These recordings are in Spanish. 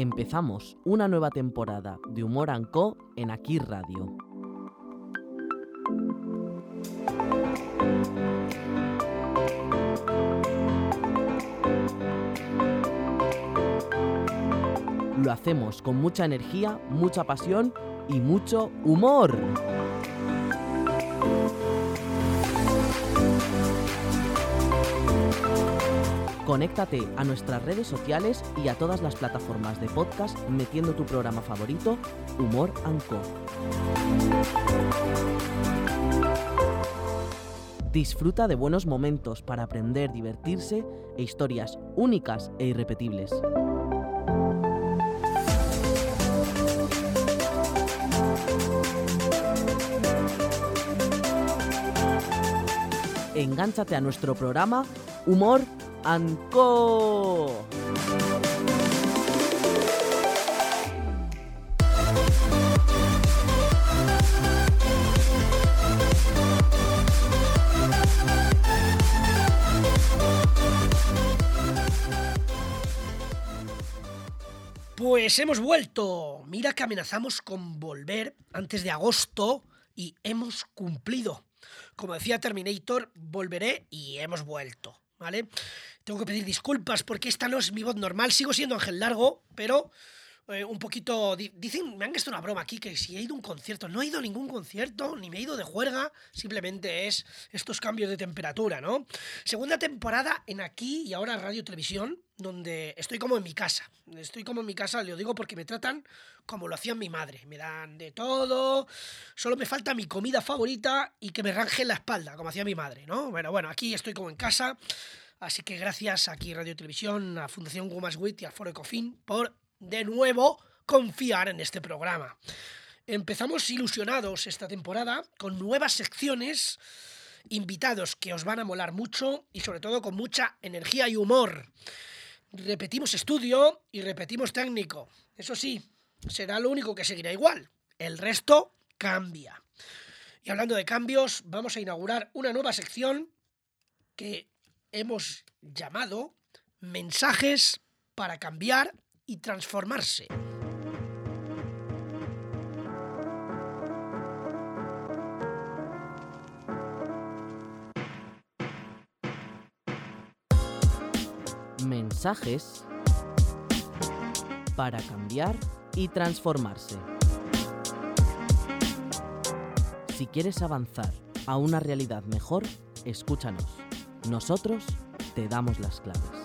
Empezamos una nueva temporada de Humor and Co en Aquí Radio. Lo hacemos con mucha energía, mucha pasión y mucho humor. Conéctate a nuestras redes sociales y a todas las plataformas de podcast metiendo tu programa favorito, Humor and Co. Disfruta de buenos momentos para aprender, divertirse e historias únicas e irrepetibles. Engánchate a nuestro programa Humor and Co. Pues hemos vuelto. Mira que amenazamos con volver antes de agosto y hemos cumplido. Como decía Terminator, volveré y hemos vuelto, ¿vale? Tengo que pedir disculpas porque esta no es mi voz normal. Sigo siendo Ángel Largo, pero eh, un poquito... di- Dicen, me han hecho una broma aquí, que si he ido a un concierto. No he ido a ningún concierto, ni me he ido de juerga. Simplemente es estos cambios de temperatura, ¿no? Segunda temporada en aquí y ahora Radio Televisión, donde estoy como en mi casa. Estoy como en mi casa, lo digo porque me tratan como lo hacía mi madre. Me dan de todo. Solo me falta mi comida favorita y que me ranje la espalda, como hacía mi madre, ¿no? Bueno, bueno, aquí estoy como en casa. Así que gracias aquí Radio Televisión, a Fundación Gumas Wit y a Foro Ecofin por de nuevo confiar en este programa. Empezamos ilusionados esta temporada con nuevas secciones, invitados que os van a molar mucho y sobre todo con mucha energía y humor. Repetimos estudio y repetimos técnico. Eso sí, será lo único que seguirá igual. El resto cambia. Y hablando de cambios, vamos a inaugurar una nueva sección que hemos llamado Mensajes para cambiar y transformarse. Mensajes para cambiar y transformarse. Si quieres avanzar a una realidad mejor, escúchanos. Nosotros te damos las claves.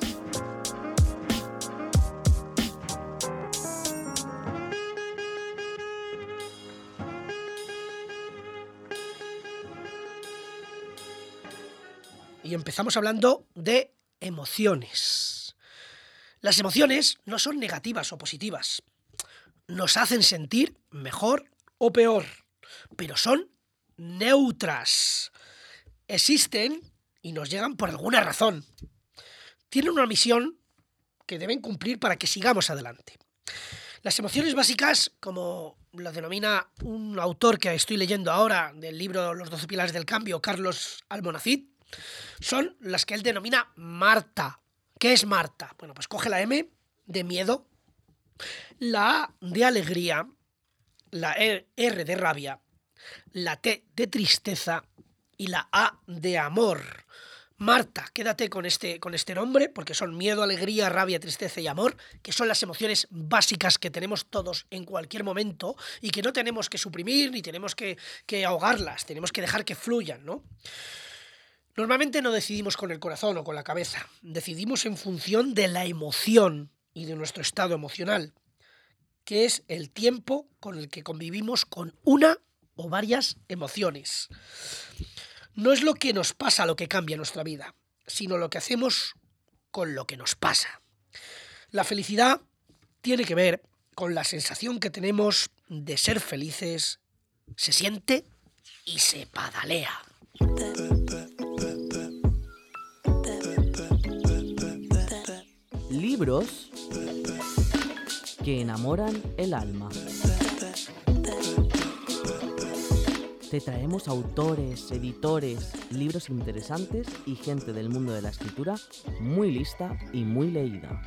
Y empezamos hablando de emociones. Las emociones no son negativas o positivas. Nos hacen sentir mejor o peor, pero son neutras. Existen y nos llegan por alguna razón. Tienen una misión que deben cumplir para que sigamos adelante. Las emociones básicas, como lo denomina un autor que estoy leyendo ahora del libro Los doce pilares del cambio, Carlos Almonacid, son las que él denomina Marta. ¿Qué es Marta? Bueno, pues coge la M de miedo, La A de alegría, la E- R de rabia, la T de tristeza y la A de amor. Marta, quédate con este, con este nombre, porque son miedo, alegría, rabia, tristeza y amor, que son las emociones básicas que tenemos todos en cualquier momento y que no tenemos que suprimir ni tenemos que, que ahogarlas, tenemos que dejar que fluyan, ¿no? Normalmente no decidimos con el corazón o con la cabeza, decidimos en función de la emoción y de nuestro estado emocional, que es el tiempo con el que convivimos con una o varias emociones. No es lo que nos pasa lo que cambia nuestra vida, sino lo que hacemos con lo que nos pasa. La felicidad tiene que ver con la sensación que tenemos de ser felices, se siente y se padalea. Libros que enamoran el alma. Te traemos autores, editores, libros interesantes y gente del mundo de la escritura muy lista y muy leída.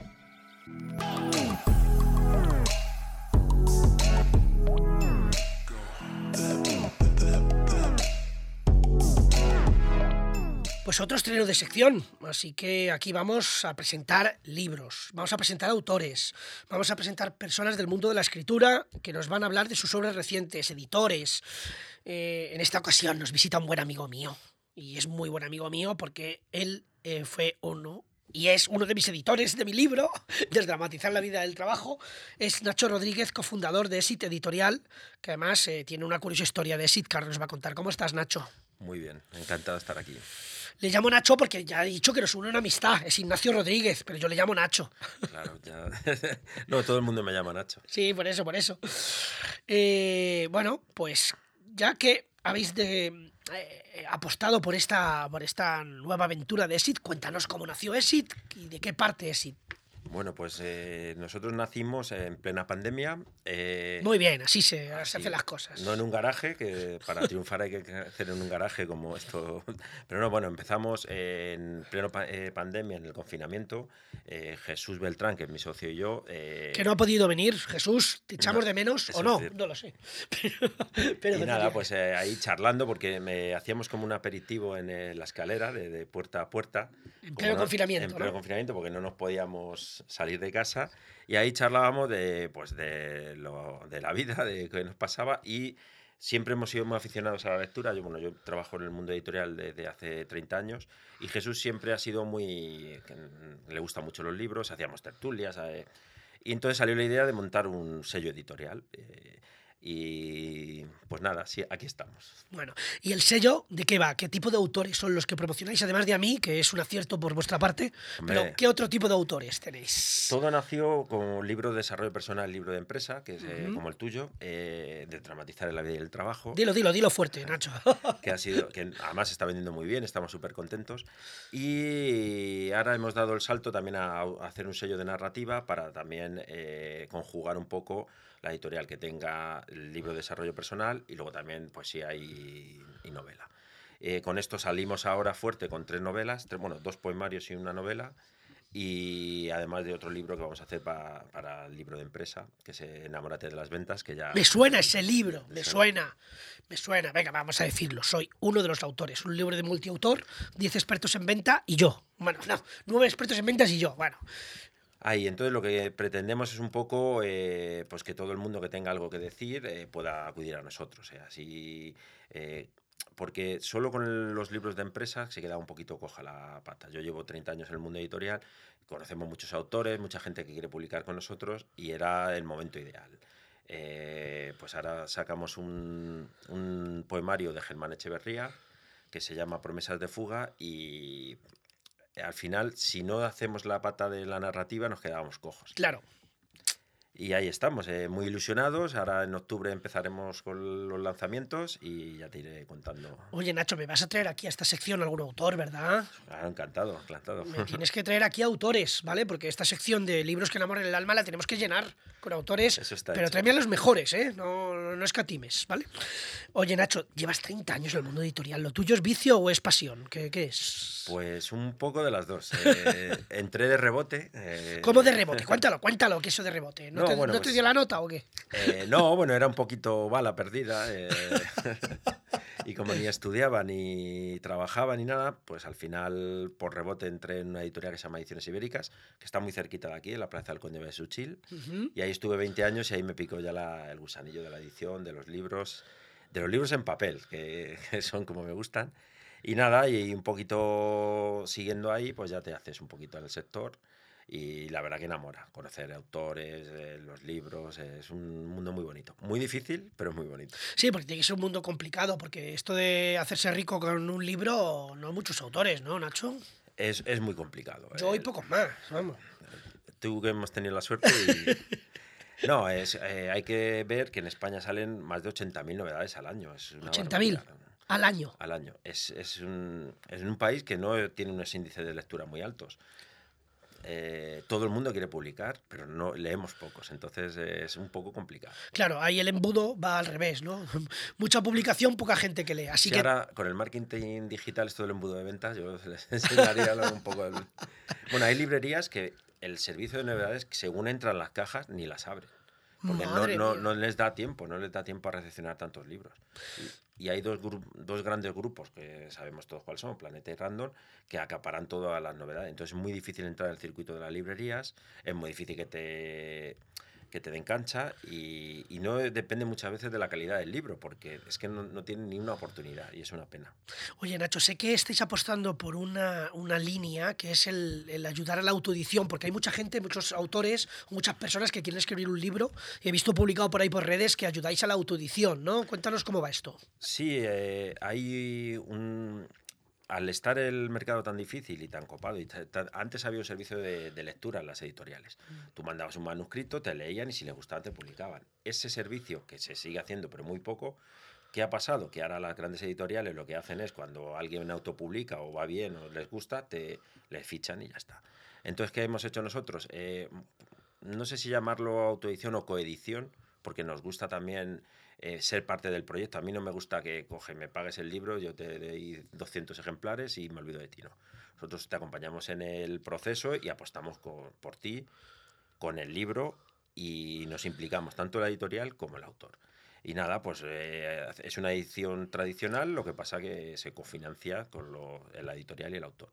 Pues otro estreno de sección, así que aquí vamos a presentar libros, vamos a presentar autores, vamos a presentar personas del mundo de la escritura que nos van a hablar de sus obras recientes, editores. Eh, en esta ocasión nos visita un buen amigo mío, y es muy buen amigo mío porque él eh, fue uno y es uno de mis editores de mi libro, Desdramatizar la vida del trabajo. Es Nacho Rodríguez, cofundador de Exit Editorial, que además eh, tiene una curiosa historia de ahora nos va a contar. ¿Cómo estás, Nacho? Muy bien, encantado de estar aquí. Le llamo Nacho porque ya he dicho que nos une una amistad. Es Ignacio Rodríguez, pero yo le llamo Nacho. Claro, ya. no, todo el mundo me llama Nacho. Sí, por eso, por eso. Eh, bueno, pues ya que habéis de, eh, apostado por esta, por esta nueva aventura de Exit, cuéntanos cómo nació Exit y de qué parte Exit. Bueno, pues eh, nosotros nacimos en plena pandemia. eh, Muy bien, así se, se así, hacen las cosas. No en un garaje, que para triunfar hay que hacer en un garaje como esto. Pero no, bueno, empezamos en pleno pa- eh, pandemia, en el confinamiento. eh, Jesús Beltrán, que es mi socio y yo. eh, Que no ha podido venir, Jesús, ¿te echamos No, de menos o no? cierto. No lo sé. Pero, pero y nada, pues eh, ahí charlando, porque me hacíamos como un aperitivo en la escalera, de, de puerta a puerta. En pleno no- confinamiento, En pleno ¿no? confinamiento, porque no nos podíamos salir de casa. Y ahí charlábamos de, pues, de, lo, de la vida, de qué nos pasaba. Y siempre hemos sido muy aficionados a la lectura. Yo, bueno, yo trabajo en el mundo editorial desde hace 30 años. Y Jesús siempre ha sido muy. le gustan mucho los libros, hacíamos tertulias. eh, y entonces salió la idea de montar un sello editorial. eh, y pues nada, sí, aquí estamos. Bueno, ¿y el sello de qué va? ¿Qué tipo de autores son los que promocionáis? Además de a mí, que es un acierto por vuestra parte, pero Hombre. ¿qué otro tipo de autores tenéis? Todo nació como libro de desarrollo personal, libro de empresa, que es eh, como el tuyo, eh, de dramatizar la vida y el trabajo, Dilo, dilo, dilo fuerte, Nacho. que ha sido, que además está vendiendo muy bien, estamos súper contentos. Y ahora hemos dado el salto también a, a hacer un sello de narrativa para también eh, conjugar un poco la editorial que tenga el libro de desarrollo personal y luego también poesía y, y novela. Eh, con esto salimos ahora fuerte con tres novelas, tres- bueno, dos poemarios y una novela. Y además de otro libro que vamos a hacer pa- para el libro de empresa, que es Enamórate de las ventas, que ya... Me suena ese libro, me suena. suena, me suena. Venga, vamos a decirlo. Soy uno de los autores. Un libro de multiautor, 10 expertos en venta y yo. Bueno, no, 9 expertos en ventas y yo. Bueno, Ahí, entonces lo que pretendemos es un poco eh, pues que todo el mundo que tenga algo que decir eh, pueda acudir a nosotros. eh, así, eh, porque solo con los libros de empresa se queda un poquito coja la pata. Yo llevo 30 años en el mundo editorial, conocemos muchos autores, mucha gente que quiere publicar con nosotros y era el momento ideal. Eh, pues ahora sacamos un, un poemario de Germán Echeverría que se llama Promesas de fuga y al final, si no hacemos la pata de la narrativa, nos quedábamos cojos. claro. Y ahí estamos, eh, muy ilusionados. Ahora en octubre empezaremos con los lanzamientos y ya te iré contando. Oye, Nacho, me vas a traer aquí a esta sección algún autor, ¿verdad? Claro, encantado, encantado. Me tienes que traer aquí autores, ¿vale? Porque esta sección de libros que enamoran el alma la tenemos que llenar con autores. Eso está pero hecho. tráeme a los mejores, ¿eh? No, no escatimes, ¿vale? Oye, Nacho, llevas 30 años en el mundo editorial. ¿Lo tuyo es vicio o es pasión? ¿Qué, qué es? Pues un poco de las dos. Eh, entré de rebote. eh, ¿Cómo de rebote? Cuéntalo, cuéntalo, que eso de rebote. No, No, te, bueno, ¿no te pues- dio la nota o qué? Eh, no, bueno, era un poquito bala perdida. eh, y como ni estudiaba, ni trabajaba, ni nada, pues al final, por rebote, entré en una editorial que se llama Ediciones Ibéricas, que está muy cerquita de aquí, en la Plaza del Conde de Suchil. Y ahí estuve 20 años y ahí me picó ya la- el gusanillo de la edición, de los libros, de los libros en papel, que, que son como me gustan. Y nada, y un poquito siguiendo ahí, pues ya te haces un poquito en el sector. Y la verdad que enamora, conocer autores, eh, los libros, eh, es un mundo muy bonito. Muy difícil, pero muy bonito. Sí, porque tiene que ser un mundo complicado, porque esto de hacerse rico con un libro, no muchos autores, ¿no, Nacho? Es, es muy complicado. Yo y eh. pocos más, vamos. tú que hemos tenido la suerte y... No, es, eh, hay que ver que en España salen más de 80.000 novedades al año. Es una 80.000 barbaridad. al año. Al año. Es, es, un, es un país que no tiene unos índices de lectura muy altos. Eh, todo el mundo quiere publicar, pero no leemos pocos, entonces es un poco complicado. Claro, ahí el embudo va al revés, ¿no? Mucha publicación, poca gente que lee. Así Si que ahora con el marketing digital, esto del embudo de ventas, yo les enseñaría un poco. el- Bueno, hay librerías que el servicio de novedades, según entran las cajas, ni las abren. Porque no, les da tiempo, no les da tiempo a recepcionar tantos libros. Y, y hay dos, dos grandes grupos que sabemos todos cuáles son, Planeta y Random, que acaparan todas las novedades. Entonces es muy difícil entrar en el circuito de las librerías, es muy difícil que te que te den cancha y, y no depende muchas veces de la calidad del libro, porque es que no, no tienen ni una oportunidad y es una pena. Oye, Nacho, sé que estáis apostando por una, una línea que es el, el ayudar a la autoedición, porque hay mucha gente, muchos autores, muchas personas que quieren escribir un libro y he visto publicado por ahí por redes que ayudáis a la autoedición, ¿no? Cuéntanos cómo va esto. Sí, eh, hay un... Al estar el mercado tan difícil y tan copado, y antes había un servicio de, de lectura en las editoriales. Tú mandabas un manuscrito, te leían y si les gustaba te publicaban. Ese servicio, que se sigue haciendo pero muy poco, ¿qué ha pasado? Que ahora las grandes editoriales lo que hacen es cuando alguien autopublica o va bien o les gusta, te les fichan y ya está. Entonces, ¿qué hemos hecho nosotros? Eh, no sé si llamarlo autoedición o coedición, porque nos gusta también eh, ser parte del proyecto. A mí no me gusta que coge, me pagues el libro, yo te doy 200 ejemplares y me olvido de ti. No. Nosotros te acompañamos en el proceso y apostamos por ti, con el libro y nos implicamos tanto la editorial como el autor. Y nada, pues eh, es una edición tradicional, lo que pasa que se cofinancia con lo- la editorial y el autor.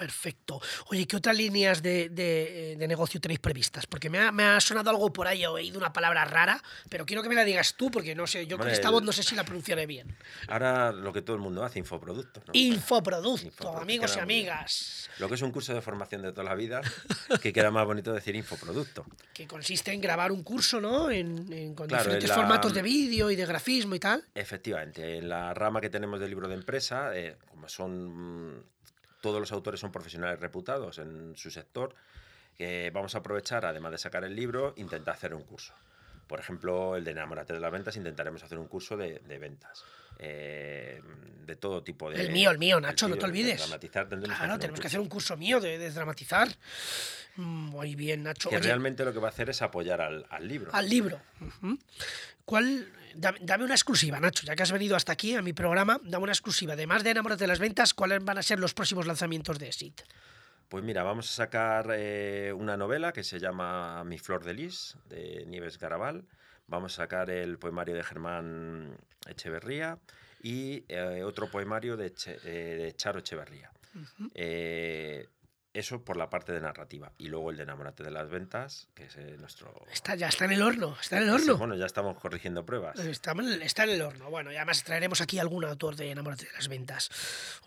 Perfecto. Oye, ¿qué otras líneas de, de- de negocio tenéis previstas? Porque me ha, me ha sonado algo por ahí, he oído una palabra rara, pero quiero que me la digas tú, porque no sé, yo con esta voz no sé si la pronunciaré bien. Ahora lo que todo el mundo hace, infoproducto. ¿no? Infoproducto, Infoproducto, amigos y amigas, Lo que es un curso de formación de toda la vida, que queda más bonito decir infoproducto. que consiste en grabar un curso, ¿no? En, en- con Claro, diferentes en la- formatos de vídeo y de grafismo y tal. Efectivamente, en la rama que tenemos del libro de empresa, eh, como son mm, todos los autores son profesionales reputados en su sector, que vamos a aprovechar, además de sacar el libro, intentar hacer un curso. Por ejemplo, el de Enamórate de las ventas, intentaremos hacer un curso de ventas. Eh, de todo tipo de... El mío, el mío, Nacho, no te olvides. Dramatizar, tendremos Claro, tenemos que hacer un curso mío de, de dramatizar. Muy bien, Nacho. Que Oye, realmente lo que va a hacer es apoyar al, al libro. al libro. ¿Cuál? Dame, una exclusiva, Nacho, ya que has venido hasta aquí a mi programa, dame una exclusiva. Además de Enamórate de las ventas, ¿cuáles van a ser los próximos lanzamientos de ESIT? Pues mira, vamos a sacar eh, una novela que se llama Mi flor de lis, de Nieves Garabal. Vamos a sacar el poemario de Germán Echeverría y eh, otro poemario de, Che- eh, de Charo Echeverría. Eso por la parte de narrativa. Y luego el de Enamórate de las ventas, que es eh, nuestro... Está, ya está en el horno, está en el horno. bueno, ya estamos corrigiendo pruebas. Está en, el, está en el horno. Bueno, y además traeremos aquí algún autor de Enamórate de las ventas.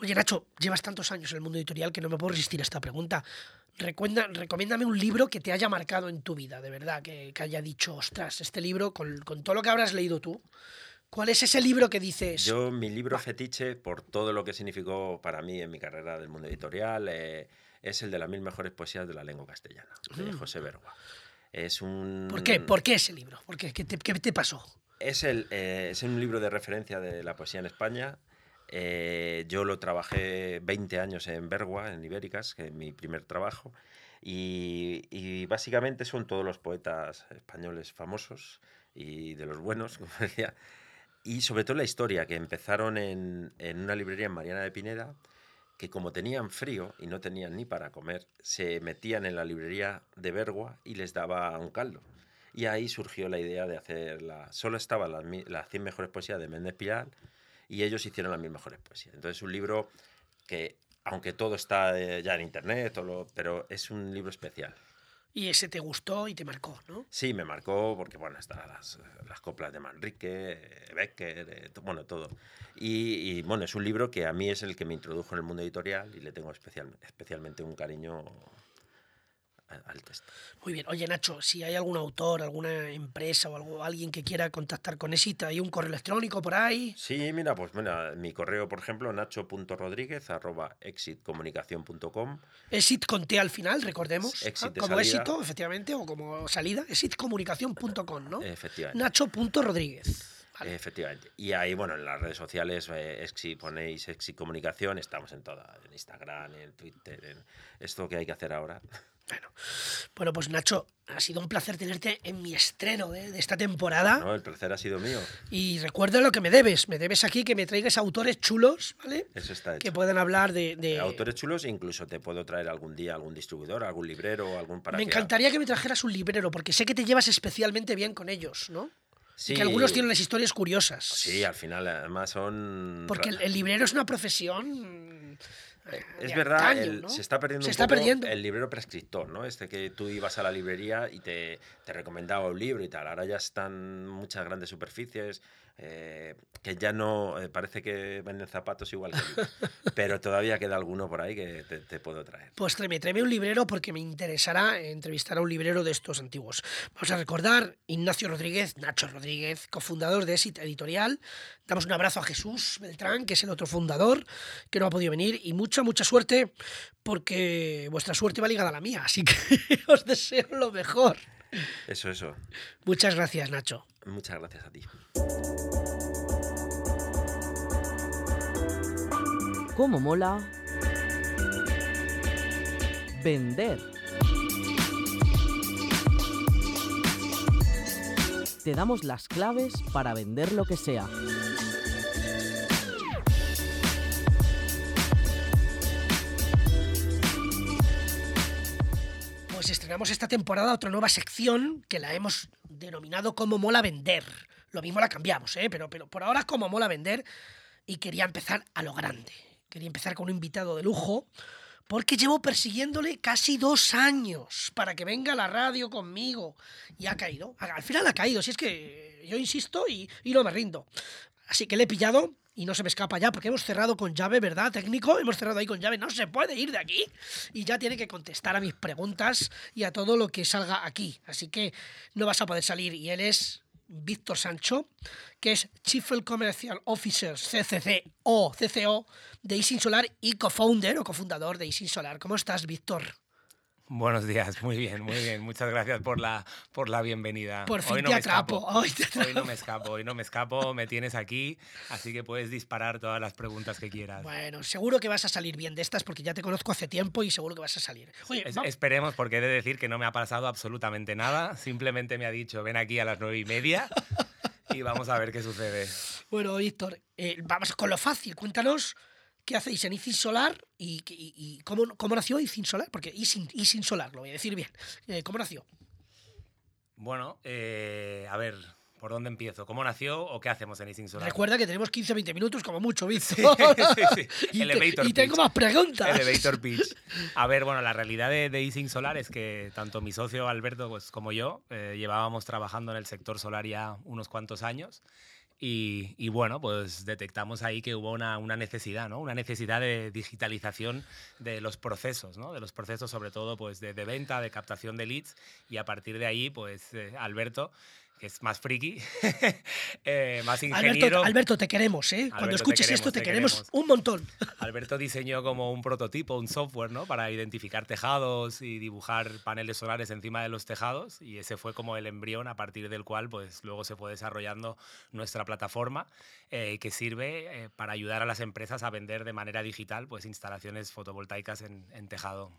Oye, Nacho, llevas tantos años en el mundo editorial que no me puedo resistir a esta pregunta. Recuenda, recomiéndame un libro que te haya marcado en tu vida, de verdad, que, que haya dicho, ostras, este libro, con, con todo lo que habrás leído tú, ¿cuál es ese libro que dices? Yo, mi libro fetiche, por todo lo que significó para mí en mi carrera del mundo editorial, eh, es el de las mil mejores poesías de la lengua castellana, de José Bergua. Es un... Mm. ¿Por qué? ¿Por qué ese libro? ¿Por qué? ¿Qué, te, qué te pasó? Es, el, eh, es un libro de referencia de la poesía en España. Eh, yo lo trabajé 20 años en Bergua, en Ibéricas, que es mi primer trabajo. Y, y básicamente son todos los poetas españoles famosos y de los buenos, como decía. Y sobre todo la historia, que empezaron en, en una librería en Mariana de Pineda, que como tenían frío y no tenían ni para comer, se metían en la librería de Bergua y les daba un caldo. Y ahí surgió la idea de hacer la... Solo estaban las, las 100 mejores poesías de Méndez Piral y ellos hicieron las 1000 mejores poesías. Entonces es un libro que, aunque todo está eh, ya en internet, todo pero es un libro especial. Y ese te gustó y te marcó, ¿no? Sí, me marcó porque, bueno, están las, las coplas de Manrique, Becker, eh, bueno, todo. Y, y, bueno, es un libro que a mí es el que me introdujo en el mundo editorial y le tengo especial, especialmente un cariño al texto. Muy bien. Oye, Nacho, si hay algún autor, alguna empresa o algo, alguien que quiera contactar con Exit, ¿hay un correo electrónico por ahí? Sí, mira, pues mira, mi correo, por ejemplo, nacho.rodríguez arroba exitcomunicación.com. Exit con T al final, recordemos. Exit Ah, como salida. éxito, efectivamente, o como salida. Exitcomunicación.com, ¿no? Efectivamente. Nacho.rodríguez. Vale. Efectivamente. Y ahí, bueno, en las redes sociales, eh, Exit, ponéis Exit Comunicación, estamos en todas, en Instagram, en Twitter, en esto que hay que hacer ahora. Bueno, pues Nacho, ha sido un placer tenerte en mi estreno de, de esta temporada. No, el placer ha sido mío. Y recuerda lo que me debes. Me debes aquí que me traigas autores chulos, ¿vale? Eso está Que puedan hablar de... de- Autores chulos, incluso te puedo traer algún día algún distribuidor, algún librero, algún para Me encantaría que me trajeras un librero, porque sé que te llevas especialmente bien con ellos, ¿no? Sí, que algunos tienen unas historias curiosas. Sí, al final, además son. Porque el, el librero es una profesión. eh, Es verdad, el- ¿no? se está perdiendo Se un está poco perdiendo. el librero prescriptor, ¿no? Este que tú ibas a la librería y te, te recomendaba un libro y tal. Ahora ya están muchas grandes superficies eh, que ya no eh, parece que venden zapatos igual que libros. Pero todavía queda alguno por ahí que te, te puedo traer. Pues tráeme, tráeme un librero porque me interesará entrevistar a un librero de estos antiguos. Vamos a recordar Ignacio Rodríguez, Nacho Rodríguez, cofundador de Exit Editorial. Damos un abrazo a Jesús Beltrán, que es el otro fundador, que no ha podido venir. Y mucha, mucha suerte, porque vuestra suerte va ligada a la mía. Así que os deseo lo mejor. Eso, eso. Muchas gracias, Nacho. Muchas gracias a ti. ¿Cómo mola? Vender. Te damos las claves para vender lo que sea. Pues estrenamos esta temporada otra nueva sección que la hemos denominado como mola vender. Lo mismo la cambiamos, ¿eh? pero, pero por ahora es como mola vender y quería empezar a lo grande. Quería empezar con un invitado de lujo porque llevo persiguiéndole casi dos años para que venga a la radio conmigo y ha caído. Al final ha caído, si es que yo insisto y, y no me rindo. Así que le he pillado y no se me escapa ya porque hemos cerrado con llave, ¿verdad, técnico? Hemos cerrado ahí con llave, no se puede ir de aquí y ya tiene que contestar a mis preguntas y a todo lo que salga aquí. Así que no vas a poder salir y él es Víctor Sancho, que es Chief Commercial Officer CCC o CCO de Isin Solar y co-founder o cofundador de Isin Solar. ¿Cómo estás, Víctor? Buenos días, muy bien, muy bien. Muchas gracias por la, por la bienvenida. Por fin hoy no te me atrapo, escapo. hoy te Hoy no me escapo, hoy no me escapo, me tienes aquí, así que puedes disparar todas las preguntas que quieras. Bueno, seguro que vas a salir bien de estas porque ya te conozco hace tiempo y seguro que vas a salir. Oye, Es- esperemos, porque he de decir que no me ha pasado absolutamente nada. Simplemente me ha dicho, ven aquí a las nueve y media y vamos a ver qué sucede. Bueno, Víctor, eh, vamos con lo fácil. Cuéntanos qué hacéis en Isin Solar y, y- y cómo, cómo nació Isin Solar, porque Isin, Isin Solar, lo voy a decir bien. Eh, ¿Cómo nació? Bueno, eh, a ver, ¿por dónde empiezo? ¿Cómo nació o qué hacemos en Ising Solar? Recuerda que tenemos 15 o 20 minutos como mucho, Víctor. sí, sí. y, te- Elevator y tengo más preguntas. Elevator pitch. A ver, bueno, la realidad de, de Ising Solar es que tanto mi socio Alberto pues, como yo eh, llevábamos trabajando en el sector solar ya unos cuantos años. Y, bueno, pues detectamos ahí que hubo una, una necesidad, ¿no? Una necesidad de digitalización de los procesos, ¿no? De los procesos sobre todo pues de, de venta, de captación de leads. Y a partir de ahí, pues eh, Alberto, que es más friki, eh, más ingeniero... Alberto, Alberto, te queremos, ¿eh? Cuando Alberto, te escuches queremos, esto, te, te queremos, queremos. un montón. Alberto diseñó como un prototipo, un software, ¿no? Para identificar tejados y dibujar paneles solares encima de los tejados y ese fue como el embrión a partir del cual pues luego se fue desarrollando nuestra plataforma eh, que sirve eh, para ayudar a las empresas a vender de manera digital pues instalaciones fotovoltaicas en, en tejado.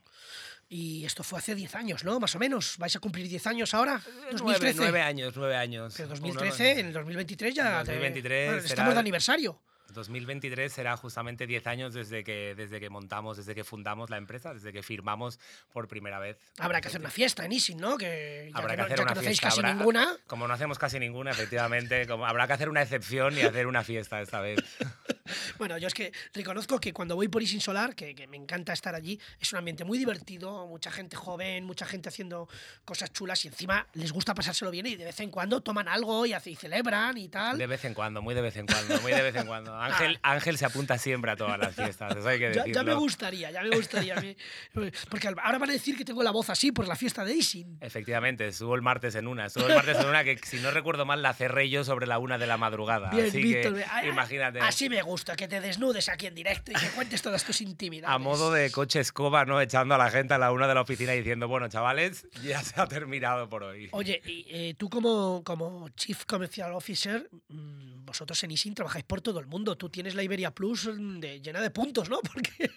Y esto fue hace 10 años, ¿no? Más o menos. ¿Vais a cumplir 10 años ahora? Nueve, 2013. nueve años, nueve años. Pero Uno- 2013, en el 2023 ya. te- 2023 bueno, será- estamos de aniversario. 2023 será justamente 10 años desde que, desde que montamos, desde que fundamos la empresa, desde que firmamos por primera vez. Habrá que hacer una fiesta en Easing, ¿no? Que ya Habrá que, hacer ya una que no fiesta. casi habrá- ninguna. Como no hacemos casi ninguna, efectivamente, como habrá que hacer una excepción y hacer una fiesta esta vez. Bueno, yo es que reconozco que cuando voy por Isin Solar, que, que me encanta estar allí, es un ambiente muy divertido, mucha gente joven, mucha gente haciendo cosas chulas y encima les gusta pasárselo bien y de vez en cuando toman algo y, hace- y celebran y tal. De vez en cuando, muy de vez en cuando, muy de vez en cuando. Ángel, Ángel se apunta siempre a todas las fiestas, eso hay que Ya, decirlo. ya me gustaría, ya me gustaría. Porque ahora van a decir que tengo la voz así por la fiesta de Isin. Efectivamente, estuvo el martes en una. Estuvo el martes en una que, si no recuerdo mal, la cerré yo sobre la una de la madrugada. Bien, Así Víctor. que, imagínate. Así me gusta, que te desnudes aquí en directo y que cuentes todas tus intimidades. A modo de coche escoba, ¿no? Echando a la gente a la una de la oficina diciendo, bueno, chavales, ya se ha terminado por hoy. Oye, y, eh, tú como, como Chief Commercial Officer, mm, vosotros en Isin trabajáis por todo el mundo. Tú tienes la Iberia Plus mm, de- llena de puntos, ¿no? Porque,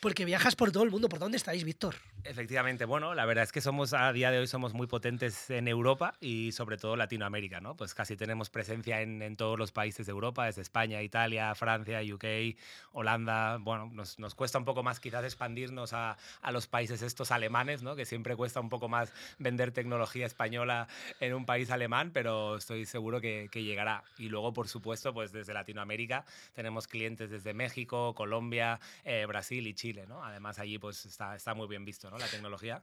porque viajas por todo el mundo. ¿Por dónde estáis, Víctor? Efectivamente, bueno, la verdad es que somos a día de hoy somos muy potentes en Europa y sobre todo Latinoamérica, ¿no? Pues casi tenemos presencia en, en todos los países de Europa, desde España, Italia, Francia, UK, Holanda. Bueno, nos, nos cuesta un poco más quizás expandirnos a, a los países estos alemanes, ¿no? Que siempre cuesta un poco más vender tecnología española en un país alemán, pero estoy seguro que, que llegará. Y luego, por supuesto, pues desde Latinoamérica tenemos clientes desde México, Colombia, eh, Brasil y Chile, ¿no? Además allí pues está, está muy bien visto, ¿no? La tecnología.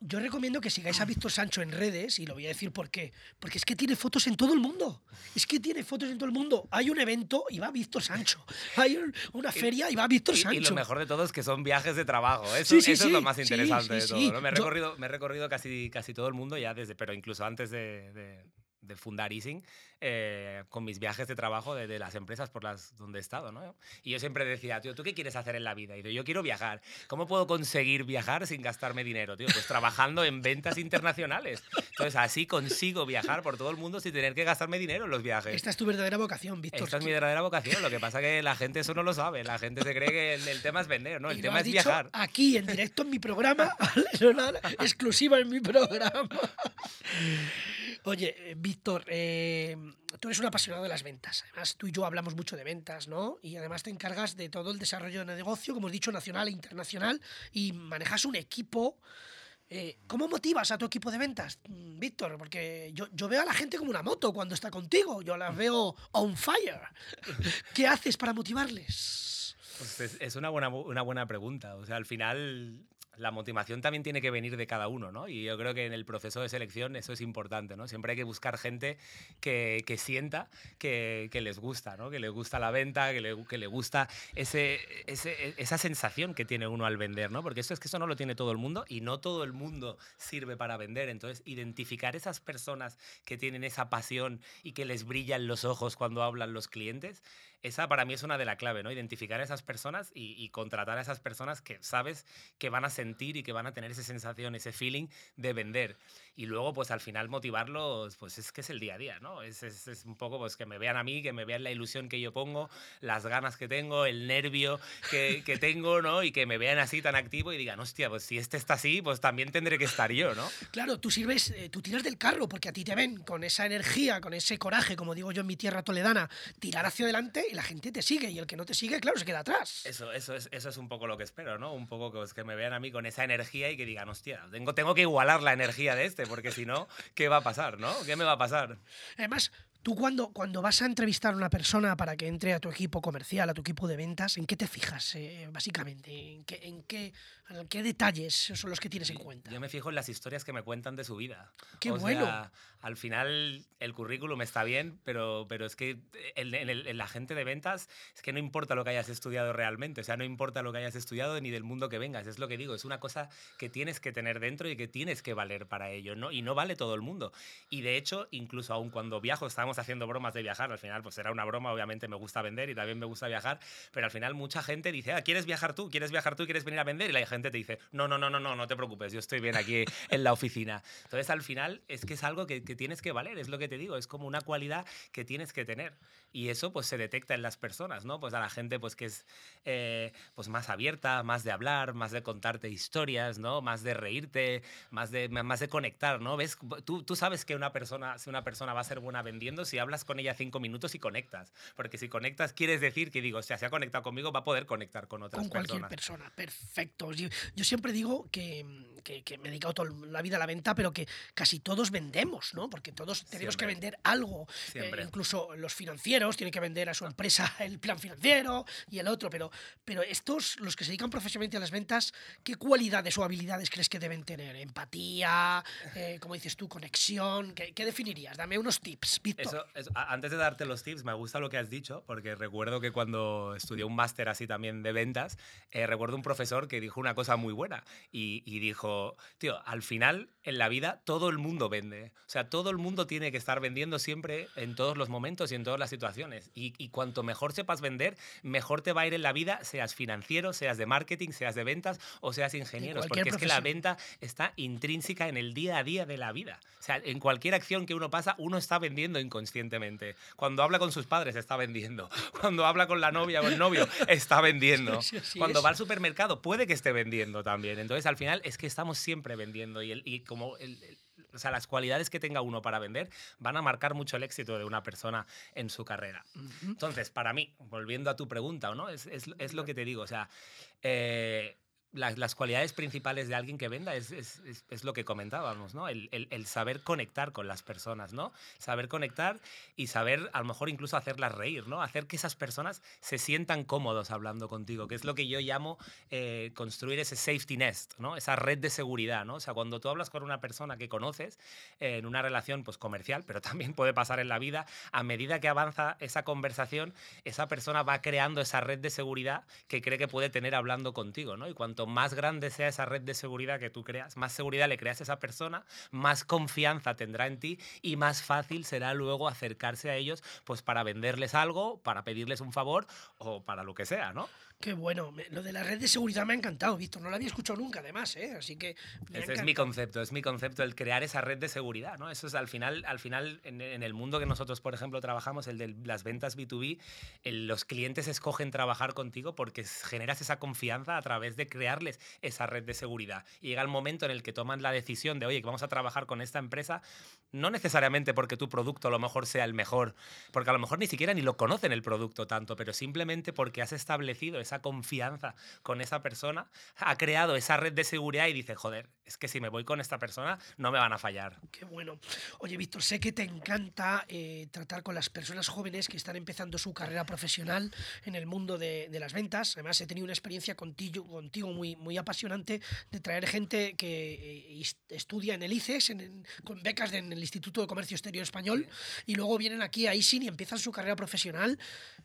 Yo recomiendo que sigáis a Víctor Sancho en redes y lo voy a decir por qué. Porque es que tiene fotos en todo el mundo. Es que tiene fotos en todo el mundo. Hay un evento y va Víctor Sancho. Hay un- una feria y va Víctor Y, Sancho. y lo mejor de todo es que son viajes de trabajo. Eso, Sí, sí, eso sí, es lo más interesante de todo. Me, he recorrido, me he recorrido casi, casi todo el mundo ya desde, pero incluso antes de, de- de fundar Easing, eh, con mis viajes de trabajo de, de las empresas por las donde he estado. ¿no? Y yo siempre decía, tío, ¿tú qué quieres hacer en la vida? Y yo, yo quiero viajar. ¿Cómo puedo conseguir viajar sin gastarme dinero, tío? Pues trabajando en ventas internacionales. Entonces así consigo viajar por todo el mundo sin tener que gastarme dinero en los viajes. Esta es tu verdadera vocación, Víctor. Esta es mi verdadera vocación. Lo que pasa que la gente eso no lo sabe. La gente se cree que el, el tema es vender, ¿no? El Y lo tema has es dicho viajar. Aquí, en directo en mi programa, exclusiva en mi programa. Oye, eh, Víctor, eh, tú eres un apasionado de las ventas. Además, tú y yo hablamos mucho de ventas, ¿no? Y además te encargas de todo el desarrollo de negocio, como has dicho, nacional e internacional, y manejas un equipo. Eh, ¿Cómo motivas a tu equipo de ventas, Víctor? Porque yo, yo veo a la gente como una moto cuando está contigo. Yo las veo on fire. ¿Qué haces para motivarles? Pues es, es una, buena, una buena pregunta. O sea, al final la motivación también tiene que venir de cada uno, ¿no? Y yo creo que en el proceso de selección eso es importante, ¿no? Siempre hay que buscar gente que, que sienta que, que les gusta, ¿no? Que le gusta la venta, que le, que le gusta ese, ese- esa sensación que tiene uno al vender, ¿no? Porque eso es que eso no lo tiene todo el mundo y no todo el mundo sirve para vender. Entonces, identificar esas personas que tienen esa pasión y que les brillan los ojos cuando hablan los clientes, esa para mí es una de la clave, ¿no? Identificar a esas personas y, y contratar a esas personas que sabes que van a sentir y que van a tener esa sensación, ese feeling de vender. Y luego, pues al final motivarlos, pues es que es el día a día, ¿no? Es, es, es un poco pues que me vean a mí, que me vean la ilusión que yo pongo, las ganas que tengo, el nervio que, que tengo, ¿no? Y que me vean así tan activo y digan, hostia, pues si este está así, pues también tendré que estar yo, ¿no? Claro, tú sirves, eh, tú tiras del carro porque a ti te ven con esa energía, con ese coraje, como digo yo en mi tierra toledana, tirar hacia adelante y la gente te sigue y el que no te sigue, claro, se queda atrás. Eso, eso, es, eso es un poco lo que espero, ¿no? Un poco que, pues, que me vean a mí con esa energía y que digan, hostia, tengo, tengo que igualar la energía de este, porque si no, ¿qué va a pasar, no? ¿Qué me va a pasar? Además, tú cuando, cuando vas a entrevistar a una persona para que entre a tu equipo comercial, a tu equipo de ventas, ¿en qué te fijas, eh, básicamente? ¿En qué, en, qué, qué detalles son los que tienes en cuenta? Yo me fijo en las historias que me cuentan de su vida. ¡Qué o bueno! Sea, al final el currículum está bien, pero, pero es que en, en la gente de ventas es que no importa lo que hayas estudiado realmente, o sea, no importa lo que hayas estudiado ni del mundo que vengas, es lo que digo, es una cosa que tienes que tener dentro y que tienes que valer para ello, ¿no? Y no vale todo el mundo. Y de hecho, incluso aun cuando viajo, estábamos haciendo bromas de viajar, al final pues era una broma, obviamente me gusta vender y también me gusta viajar, pero al final mucha gente dice, ah, ¿quieres viajar tú? ¿Quieres viajar tú? ¿Quieres venir a vender? Y la gente te dice, no, no, no, no, no, no te preocupes, yo estoy bien aquí en la oficina. Entonces al final es que es algo que, que tienes que valer, es lo que te digo, es como una cualidad que tienes que tener. Y eso pues se detecta en las personas, ¿no? Pues a la gente pues que es eh, pues más abierta, más de hablar, más de contarte historias, ¿no? Más de reírte, más de, más de conectar, ¿no? ¿Ves? Tú, tú sabes que una persona, si una persona va a ser buena vendiendo vendiendo si hablas con ella cinco minutos y conectas. Porque si conectas, quieres decir que digo, o sea, se ha conectado conmigo, va a poder conectar con otras con cualquier personas. persona. Perfecto. Yo, siempre digo que, que- que me he dedicado toda la vida a la venta, pero que casi todos vendemos, ¿no? Porque todos tenemos que Siempre. vender algo. Eh, incluso los financieros tienen que vender a su empresa el plan financiero y el otro. Pero, pero estos, los que se dedican profesionalmente a las ventas, ¿qué cualidades o habilidades crees que deben tener? Empatía, eh, como dices tú, conexión. ¿Qué, qué definirías? Dame unos tips, Víctor. Eso, eso- antes de darte los tips, me gusta lo que has dicho, porque recuerdo que cuando estudié un máster así también de ventas, eh, recuerdo un profesor que dijo una cosa muy buena y, y dijo, tío, al final en la vida todo el mundo vende. O sea, todo el mundo tiene que estar vendiendo siempre en todos los momentos y en todas las situaciones. Y, y cuanto mejor sepas vender, mejor te va a ir en la vida, seas financiero, seas de marketing, seas de ventas o seas ingeniero. Porque es que la profesión. venta está intrínseca en el día a día de la vida. O sea, en cualquier acción que uno pasa, uno está vendiendo inconscientemente. Cuando habla con sus padres, está vendiendo. Cuando habla con la novia o el novio, está vendiendo. Cuando va al supermercado, puede que esté vendiendo también. Entonces, al final, es que estamos siempre vendiendo. Y, el- y como el- el- o sea, las cualidades que tenga uno para vender van a marcar mucho el éxito de una persona en su carrera. Entonces, para mí, volviendo a tu pregunta, ¿no? Es, es- es lo que te digo, o sea, eh, las, las cualidades principales de alguien que venda es, es- es- lo que comentábamos, ¿no? El, el- el saber conectar con las personas, ¿no? Saber conectar y saber, a lo mejor, incluso hacerlas reír, ¿no? Hacer que esas personas se sientan cómodos hablando contigo, que es lo que yo llamo eh, construir ese safety nest, ¿no? Esa red de seguridad, ¿no? O sea, cuando tú hablas con una persona que conoces eh, en una relación pues, comercial, pero también puede pasar en la vida, a medida que avanza esa conversación, esa persona va creando esa red de seguridad que cree que puede tener hablando contigo, ¿no? Y cuanto más grande sea esa red de seguridad que tú creas, más seguridad le creas a esa persona, más confianza tendrá en ti y más fácil será luego acercarse a ellos pues para venderles algo, para pedirles un favor o para lo que sea, ¿no? Qué bueno. Me- Lo de la red de seguridad me ha encantado, Víctor. No lo había escuchado nunca, además, ¿eh? Así que. Ese es mi concepto, es mi concepto, el crear esa red de seguridad, ¿no? Eso es al final, al final en, en el mundo que nosotros, por ejemplo, trabajamos, el de las ventas B2B, el- los clientes escogen trabajar contigo porque generas esa confianza a través de crearles esa red de seguridad. Y llega el momento en el que toman la decisión de, oye, que vamos a trabajar con esta empresa, no necesariamente porque tu producto a lo mejor sea el mejor, porque a lo mejor ni siquiera ni lo conocen el producto tanto, pero simplemente porque has establecido esa confianza con esa persona, ha creado esa red de seguridad y dice, joder, es que si me voy con esta persona no me van a fallar. Qué bueno. Oye, Víctor, sé que te encanta eh, tratar con las personas jóvenes que están empezando su carrera profesional en el mundo de, de las ventas. Además, he tenido una experiencia contigo, contigo muy, muy apasionante de traer gente que eh, estudia en el ICES, en- en- con becas de- en el Instituto de Comercio Exterior Español, y luego vienen aquí a ISIN y empiezan su carrera profesional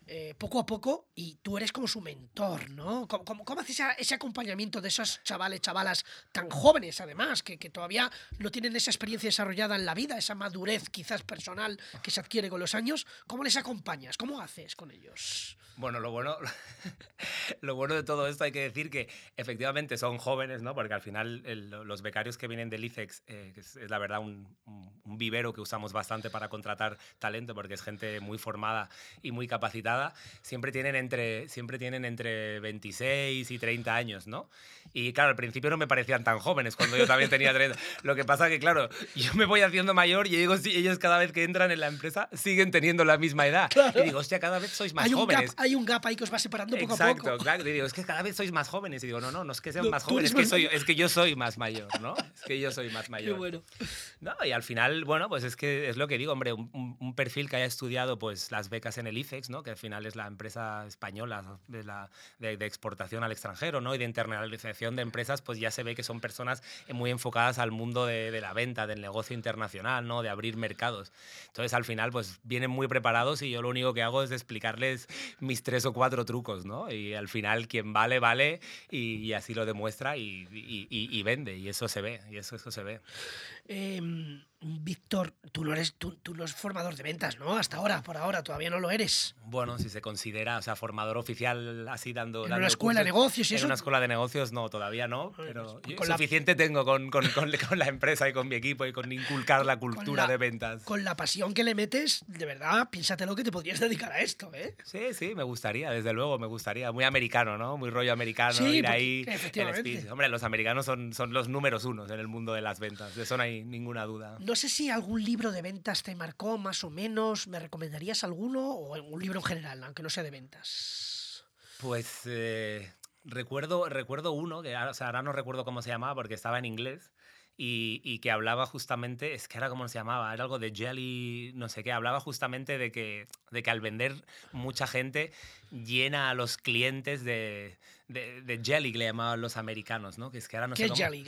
eh, poco a poco, y tú eres como su mentor, ¿no? ¿Cómo, haces ese acompañamiento de esos chavales, chavalas tan jóvenes, además, que, todavía no tienen esa experiencia desarrollada en la vida, esa madurez quizás personal que se adquiere con los años? ¿Cómo les acompañas? ¿Cómo haces con ellos? Bueno, lo bueno, lo bueno de todo esto hay que decir que efectivamente son jóvenes, ¿no? Porque al final los becarios que vienen del ICEX, eh, es, la verdad un- un vivero que usamos bastante para contratar talento, porque es gente muy formada y muy capacitada, siempre tienen entre, siempre tienen entre 26 y 30 años, ¿no? Y claro, al principio no me parecían tan jóvenes cuando yo también tenía 30. Lo que pasa que, claro, yo me voy haciendo mayor y digo, sí, ellos cada vez que entran en la empresa siguen teniendo la misma edad. Y digo, hostia, cada vez sois más Hay jóvenes. gap, hay un gap ahí que os va separando poco a Exacto, poco. claro. Y digo, es que cada vez sois más jóvenes. Y digo, no, no, no es que sean No, más jóvenes, es que, soy, es que yo soy más mayor, ¿no? Es que yo soy más Qué mayor. bueno. No, y al final, bueno, pues es que es lo que digo, hombre, un, un- perfil que haya estudiado pues las becas en el ICEX, ¿no? Que al final es la empresa española de, la, de, exportación al extranjero, ¿no? Y de internalización de empresas, pues ya se ve que son personas muy enfocadas al mundo de, la venta, del negocio internacional, ¿no? De abrir mercados. Entonces, al final, pues vienen muy preparados y yo lo único que hago es explicarles mis tres o cuatro trucos, ¿no? Y al final, quien vale, vale, y, así lo demuestra y vende, y eso se ve, y eso, eso se ve. Em, Víctor, tú no, eres, tú, tú no eres formador de ventas, ¿no? Hasta ahora, por ahora, todavía no lo eres. Bueno, si se considera, o sea, formador oficial así dando. En dando una escuela de negocios y En eso. una escuela de negocios no, todavía no, pero pues, yo- con la- suficiente tengo con, con, con- con la empresa y con mi equipo y con inculcar la cultura la- de ventas. Con la pasión que le metes, de verdad, piénsatelo que te podrías dedicar a esto, ¿eh? Sí, sí, me gustaría, desde luego, me gustaría. Muy americano, ¿no? Muy rollo americano, Sí, ir porque- ahí. el efectivamente. speech. Hombre, los americanos son, son los números unos en el mundo de las ventas, de eso no hay ninguna duda. No no sé si algún libro de ventas te marcó más o menos. ¿Me recomendarías alguno o un libro en general, aunque no sea de ventas? Pues eh, recuerdo, recuerdo uno, que ahora, no recuerdo cómo se llamaba porque estaba en inglés, y, y que hablaba justamente, es que era cómo se llamaba, era algo de jelly, no sé qué, hablaba justamente de que, de que al vender mucha gente llena a los clientes de, de, de jelly, que le llamaban los americanos, ¿no? Que es que ahora no ¿Qué sé cómo- jelly?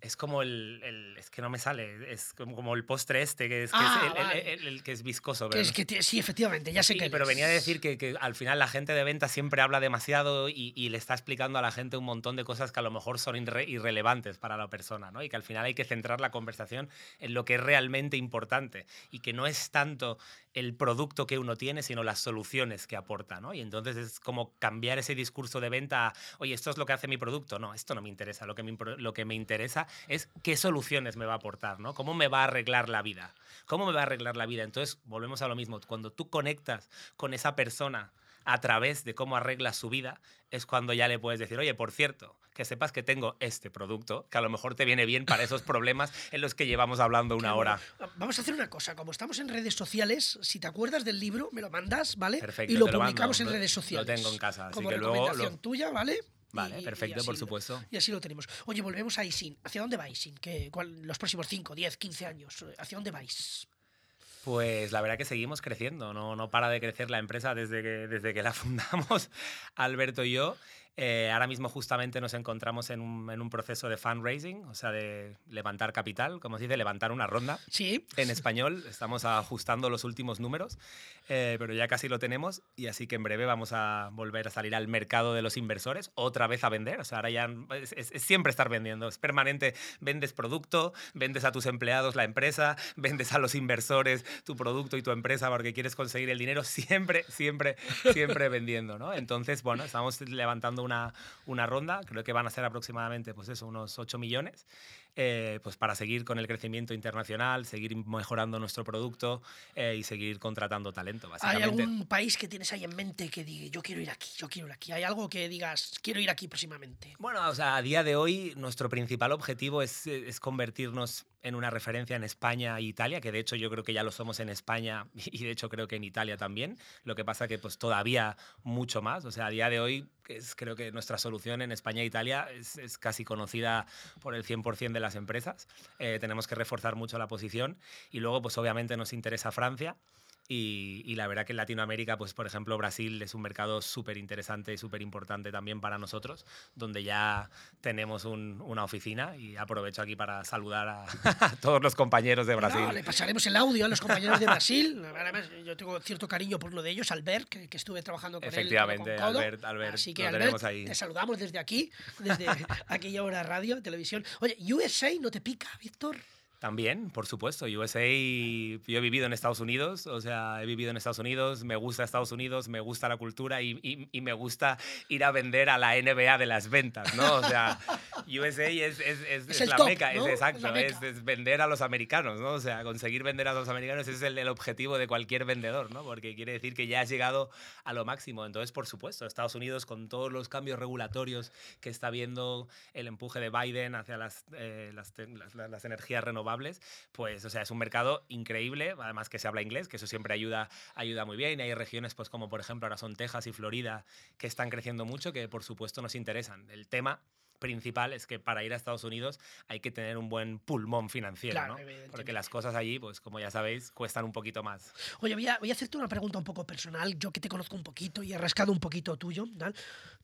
Es como el, el- es que no me sale, es como, como el postre este, que es, que Ah, es el, el- vale. el- el que es viscoso. pero es que sí, efectivamente, ya sé Sí, que. pero venía a decir que, que al final la gente de venta siempre habla demasiado y, y le está explicando a la gente un montón de cosas que a lo mejor son irre- irrelevantes para la persona, ¿no? Y que al final hay que centrar la conversación en lo que es realmente importante y que no es tanto el producto que uno tiene, sino las soluciones que aporta, ¿no? Y entonces es como cambiar ese discurso de venta a, oye, esto es lo que hace mi producto. No, esto no me interesa. Lo que me, lo que me interesa es qué soluciones me va a aportar, ¿no? ¿Cómo me va a arreglar la vida? ¿Cómo me va a arreglar la vida? Entonces, volvemos a lo mismo. Cuando tú conectas con esa persona a través de cómo arregla su vida, es cuando ya le puedes decir, oye, por cierto, que sepas que tengo este producto, que a lo mejor te viene bien para esos problemas en los que llevamos hablando una hora. Vamos a hacer una cosa. Como estamos en redes sociales, si te acuerdas del libro, me lo mandas, ¿vale? Perfecto, y lo lo mando. publicamos en Lo- redes lo sociales. tengo en casa, así Como que luego lo- tuya, ¿vale? Vale, Y- perfecto, por lo- supuesto. Y así lo tenemos. Oye, volvemos a Isin. ¿Hacia dónde va Isin? ¿Qué, cuál- los próximos 5, 10, 15 años? ¿Hacia dónde vais? Pues la verdad que seguimos creciendo, no, no para de crecer la empresa desde que, desde que la fundamos Alberto y yo. Eh, ahora mismo justamente nos encontramos en un, en un proceso de fundraising, o sea, de levantar capital, como se dice, levantar una ronda. Sí. En español estamos ajustando los últimos números, eh, pero ya casi lo tenemos y así que en breve vamos a volver a salir al mercado de los inversores, otra vez a vender. O sea, ahora ya es, es- es siempre estar vendiendo, es permanente. Vendes producto, vendes a tus empleados la empresa, vendes a los inversores tu producto y tu empresa porque quieres conseguir el dinero, siempre, siempre, siempre vendiendo, ¿no? Entonces, bueno, estamos levantando una, una ronda, creo que van a ser aproximadamente, pues eso, unos 8 millones eh, pues para seguir con el crecimiento internacional, seguir mejorando nuestro producto eh, y seguir contratando talento, ¿Hay básicamente. algún país que tienes ahí en mente que diga, yo quiero ir aquí, yo quiero ir aquí? ¿Hay algo que digas, quiero ir aquí próximamente? Bueno, o sea, a día de hoy nuestro principal objetivo es, es convertirnos en una referencia en España e Italia, que de hecho yo creo que ya lo somos en España y de hecho creo que en Italia también. Lo que pasa que pues todavía mucho más. O sea, a día de hoy es, creo que nuestra solución en España e Italia es, es casi conocida por el 100% de las empresas. Eh, tenemos que reforzar mucho la posición y luego pues obviamente nos interesa Francia. Y, y la verdad que en Latinoamérica, pues por ejemplo Brasil es un mercado súper interesante y súper importante también para nosotros, donde ya tenemos un- una oficina y aprovecho aquí para saludar a, a todos los compañeros de Brasil. No, le pasaremos el audio a los compañeros de Brasil. Además, yo tengo cierto cariño por uno de ellos, Albert, que, que estuve trabajando con Efectivamente, él. codo. Albert, Albert, Así que, lo Albert, ahí. te saludamos desde aquí, desde aquella hora radio, televisión. Oye, USA no te pica, Víctor. También, por supuesto. USA, yo he vivido en Estados Unidos, o sea, he vivido en Estados Unidos, me gusta Estados Unidos, me gusta la cultura y, y- y me gusta ir a vender a la NBA de las ventas, ¿no? O sea, USA es, es- es- es la top, meca, ¿no? es exacto, meca. es, vender a los americanos, ¿no? O sea, conseguir vender a los americanos es el, el objetivo de cualquier vendedor, ¿no? Porque quiere decir que ya has llegado a lo máximo. Entonces, por supuesto, Estados Unidos con todos los cambios regulatorios que está viendo el empuje de Biden hacia las, eh, las- las- las energías renovables, pues, o sea, es un mercado increíble, además que se habla inglés, que eso siempre ayuda, ayuda muy bien. Y hay regiones, pues como por ejemplo ahora son Texas y Florida, que están creciendo mucho, que por supuesto nos interesan. El tema principal es que para ir a Estados Unidos hay que tener un buen pulmón financiero, Claro, ¿no? Porque las cosas allí, pues como ya sabéis, cuestan un poquito más. Oye, voy a, voy a hacerte una pregunta un poco personal, yo que te conozco un poquito y he rascado un poquito tuyo.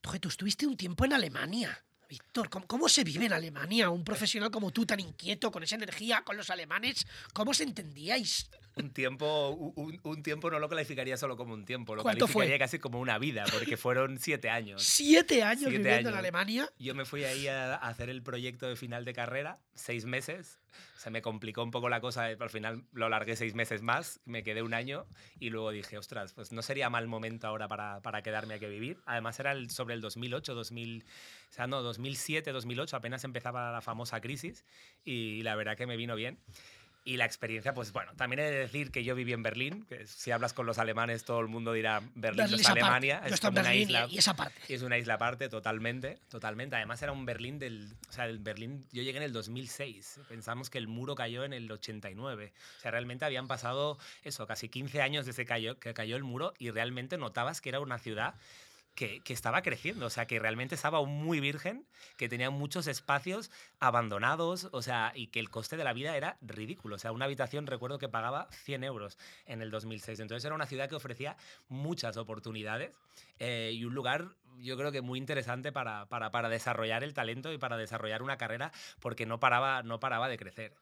Tú, tú estuviste un tiempo en Alemania. Víctor, ¿cómo, cómo se vive en Alemania? Un profesional como tú, tan inquieto, con esa energía, con los alemanes, ¿cómo se entendíais? Un tiempo, un, un tiempo no lo calificaría solo como un tiempo, lo calificaría casi como una vida, porque fueron siete años. Siete años Siete viviendo en años. Alemania. Yo me fui ahí a hacer el proyecto de final de carrera, seis meses. Se me complicó un poco la cosa, al final lo largué seis meses más, me quedé un año y luego dije, ostras, pues no sería mal momento ahora para, para quedarme aquí a vivir. Además era el- sobre el 2008, 2000, o sea, no, 2007, 2008, apenas empezaba la famosa crisis y la verdad que me vino bien. Y la experiencia, pues bueno, también he de decir que yo viví en Berlín, que si hablas con los alemanes todo el mundo dirá Berlín, Berlín es. Alemania, es como una Berlín y- isla. y esa parte. Es una isla aparte, totalmente, totalmente. Además era un Berlín del, o sea, el Berlín, yo llegué en el 2006, pensamos que el muro cayó en el 89. O sea, realmente habían pasado eso, casi 15 años desde cayó, que cayó el muro y realmente notabas que era una ciudad que, estaba creciendo, o sea, que realmente estaba muy virgen, que tenía muchos espacios abandonados, o sea, y que el coste de la vida era ridículo. O sea, una habitación recuerdo que pagaba 100 euros en el 2006. Entonces era una ciudad que ofrecía muchas oportunidades eh, y un lugar, yo creo que muy interesante para, para, para desarrollar el talento y para desarrollar una carrera, porque no paraba, no paraba de crecer.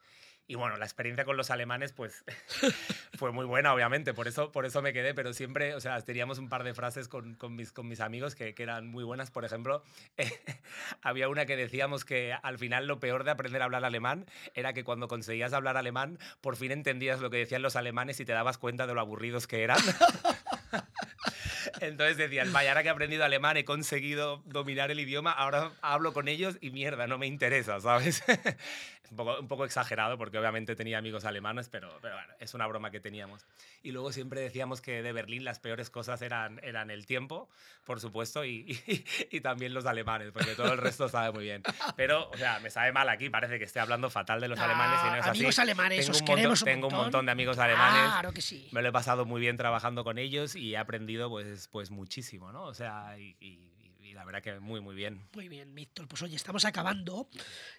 Y bueno, la experiencia con los alemanes, pues fue muy buena, obviamente, por eso, por eso me quedé, pero siempre, o sea, teníamos un par de frases con, con mis, con mis amigos que, que eran muy buenas. Por ejemplo, había una que decíamos que al final lo peor de aprender a hablar alemán era que cuando conseguías hablar alemán, por fin entendías lo que decían los alemanes y te dabas cuenta de lo aburridos que eran. Entonces decían, vaya, ahora que he aprendido alemán, he conseguido dominar el idioma, ahora hablo con ellos y mierda, no me interesa, ¿sabes? un, poco, un poco exagerado porque obviamente tenía amigos alemanes, pero, pero bueno, es una broma que teníamos. Y luego siempre decíamos que de Berlín las peores cosas eran, eran el tiempo, por supuesto, y, y, y también los alemanes, porque todo el resto sabe muy bien. Pero, o sea, me sabe mal aquí, parece que estoy hablando fatal de los Ah, alemanes y no es así. amigos alemanes, tengo os un montón, queremos un Tengo un montón. montón de amigos alemanes. Claro que sí. Me lo he pasado muy bien trabajando con ellos y he aprendido pues, pues muchísimo, ¿no? O sea, y, y- la verdad que muy, muy bien. Muy bien, Víctor. Pues oye, estamos acabando.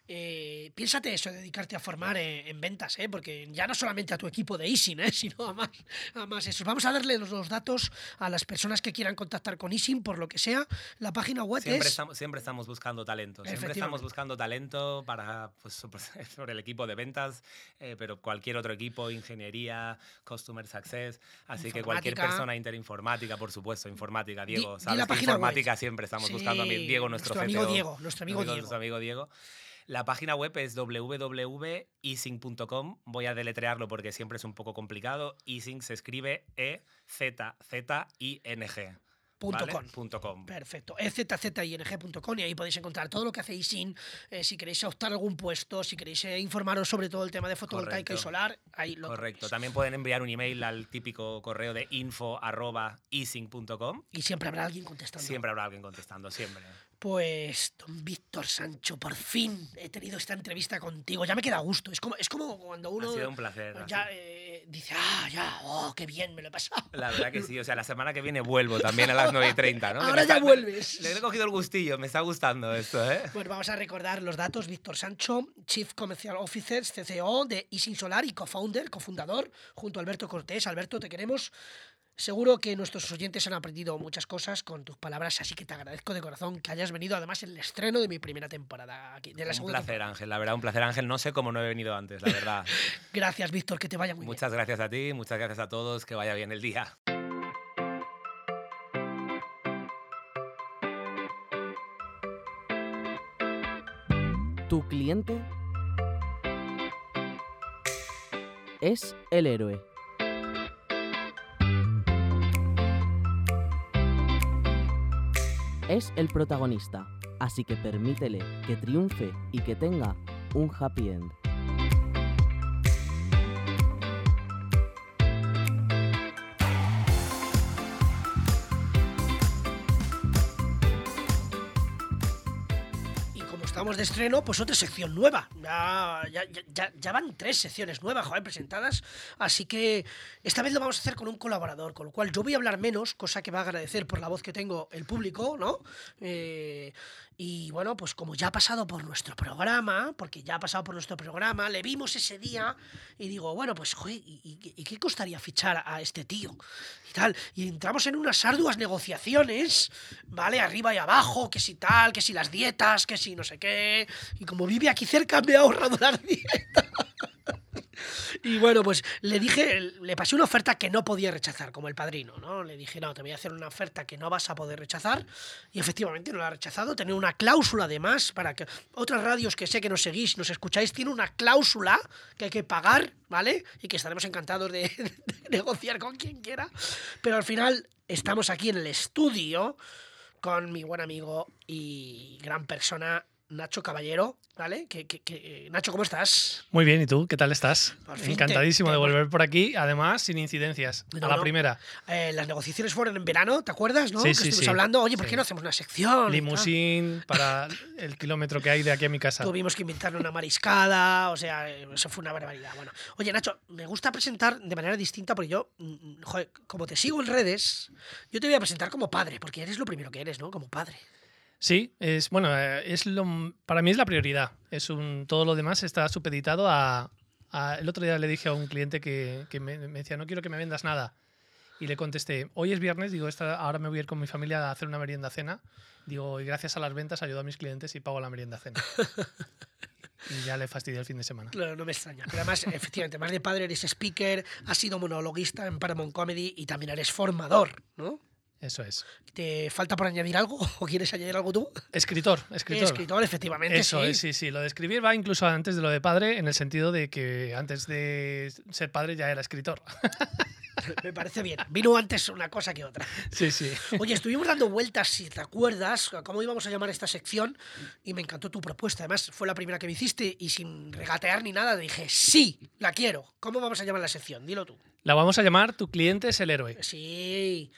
Eh, piénsate eso, dedicarte a formar eh, en ventas, ¿eh? porque ya no solamente a tu equipo de Isin, ¿eh? sino a más, a más eso. Vamos a darle los, los datos a las personas que quieran contactar con Isin, por lo que sea. La página web Siempre es... estamos, siempre estamos buscando talento. Siempre estamos buscando talento para, pues, sobre- el equipo de ventas, eh, pero cualquier otro equipo, ingeniería, customer success. Así que cualquier persona interinformática, por supuesto, informática, Di- Diego. di sabes la que web. informática siempre estamos buscando a mí. Sí, Diego, nuestro, nuestro amigo CTO, Diego, nuestro amigo Diego. Nuestro amigo Diego. La página web es www.easing.com. Voy a deletrearlo porque siempre es un poco complicado. Easing se escribe E E-Z-Z-I-N-G. Punto ¿vale? com. Punto com. Perfecto, ezzing.com y ahí podéis encontrar todo lo que hace Isin, eh, si queréis optar algún puesto, si queréis eh, informaros sobre todo el tema de fotovoltaica y solar, ahí lo Correcto. También pueden enviar un email al típico correo de info.easing.com. y siempre habrá alguien contestando. Siempre habrá alguien contestando, siempre. Pues, don Víctor Sancho, por fin he tenido esta entrevista contigo. Ya me queda gusto. Es como, es como cuando uno Ha sido un placer. ya eh, dice, ah, ya, oh, qué bien me lo he pasado. La verdad que sí, o sea, la semana que viene vuelvo también a las 9 y 30, ¿no? Ahora ya está- vuelves. Le he cogido el gustillo, me está gustando esto, ¿eh? Bueno, vamos a recordar los datos. Víctor Sancho, Chief Commercial Officer, CCO de Isin Solar y co-founder, cofundador, junto a Alberto Cortés. Alberto, te queremos. Seguro que nuestros oyentes han aprendido muchas cosas con tus palabras, así que te agradezco de corazón que hayas venido, además, en el estreno de mi primera temporada aquí, de la Un placer, temporada. Ángel, la verdad, un placer, Ángel. No sé cómo no he venido antes, la verdad. Gracias, Víctor, que te vaya muy bien. Muchas gracias a ti, muchas gracias a todos, que vaya bien el día. Tu cliente es el héroe. Es el protagonista, así que permítele que triunfe y que tenga un happy end. Estamos de estreno, pues otra sección nueva. Ya, ya, ya- ya, van tres secciones nuevas, joder, presentadas. Así que esta vez lo vamos a hacer con un colaborador, con lo cual yo voy a hablar menos, cosa que va a agradecer por la voz que tengo el público, ¿no? Eh, y bueno, pues como ya ha pasado por nuestro programa, porque ya ha pasado por nuestro programa, le vimos ese día y digo, bueno, pues, joder, ¿y, qué costaría fichar a este tío? Y tal. Y entramos en unas arduas negociaciones, ¿vale? Arriba y abajo, que si tal, que si las dietas, que si no sé qué. Y como vive aquí cerca, me he ahorrado las dietas. Y bueno, pues le dije, le pasé una oferta que no podía rechazar, como el padrino, ¿no? Le dije, no, te voy a hacer una oferta que no vas a poder rechazar. Y efectivamente no la ha rechazado. Tenía una cláusula además para que otras radios que sé que nos seguís, nos escucháis, tiene una cláusula que hay que pagar, ¿vale? Y que estaremos encantados de, de negociar con quien quiera. Pero al final estamos aquí en el estudio con mi buen amigo y gran persona, Nacho Caballero. ¿Vale? Que, que- que- Nacho, ¿cómo estás? Muy bien, ¿y tú? ¿Qué tal estás? Fin Encantadísimo te de volver por aquí, además sin incidencias. No, a la no. primera. Eh, las negociaciones fueron en verano, ¿te acuerdas? ¿no? Sí, que sí, estuvimos sí. hablando, oye, ¿por qué no hacemos una sección? Limusín para el kilómetro que hay de aquí a mi casa. Tuvimos que inventarle una mariscada, o sea, eh, eso fue una barbaridad. Bueno, oye, Nacho, me gusta presentar de manera distinta porque yo, mm, joder, como te sigo en redes, yo te voy a presentar como padre, porque eres lo primero que eres, ¿no? Como padre. Sí, es bueno, eh, es lo, para mí es la prioridad. Es un, todo lo demás está supeditado a, a- El otro día le dije a un cliente que, que me, me decía, no quiero que me vendas nada. Y le contesté, hoy es viernes, digo, esta, ahora me voy a ir con mi familia a hacer una merienda cena. Digo, y gracias a las ventas ayudo a mis clientes y pago la merienda cena. y ya le fastidié el fin de semana. Claro, no me extraña. Pero además, efectivamente, más de padre eres speaker, has sido monologuista en Paramount Comedy y también eres formador, ¿no? Eso es. ¿Te falta por añadir algo o quieres añadir algo tú? Escritor, escritor. Escritor, efectivamente, Eso sí. es, sí, sí. Lo de escribir va incluso antes de lo de padre, en el sentido de que antes de ser padre ya era escritor. Me parece bien. Vino antes una cosa que otra. Sí, sí. Oye, estuvimos dando vueltas, si te acuerdas, a cómo íbamos a llamar esta sección y me encantó tu propuesta. Además, fue la primera que me hiciste y sin regatear ni nada dije, sí, la quiero. ¿Cómo vamos a llamar la sección? Dilo tú. La vamos a llamar Tu cliente es el héroe. Sí.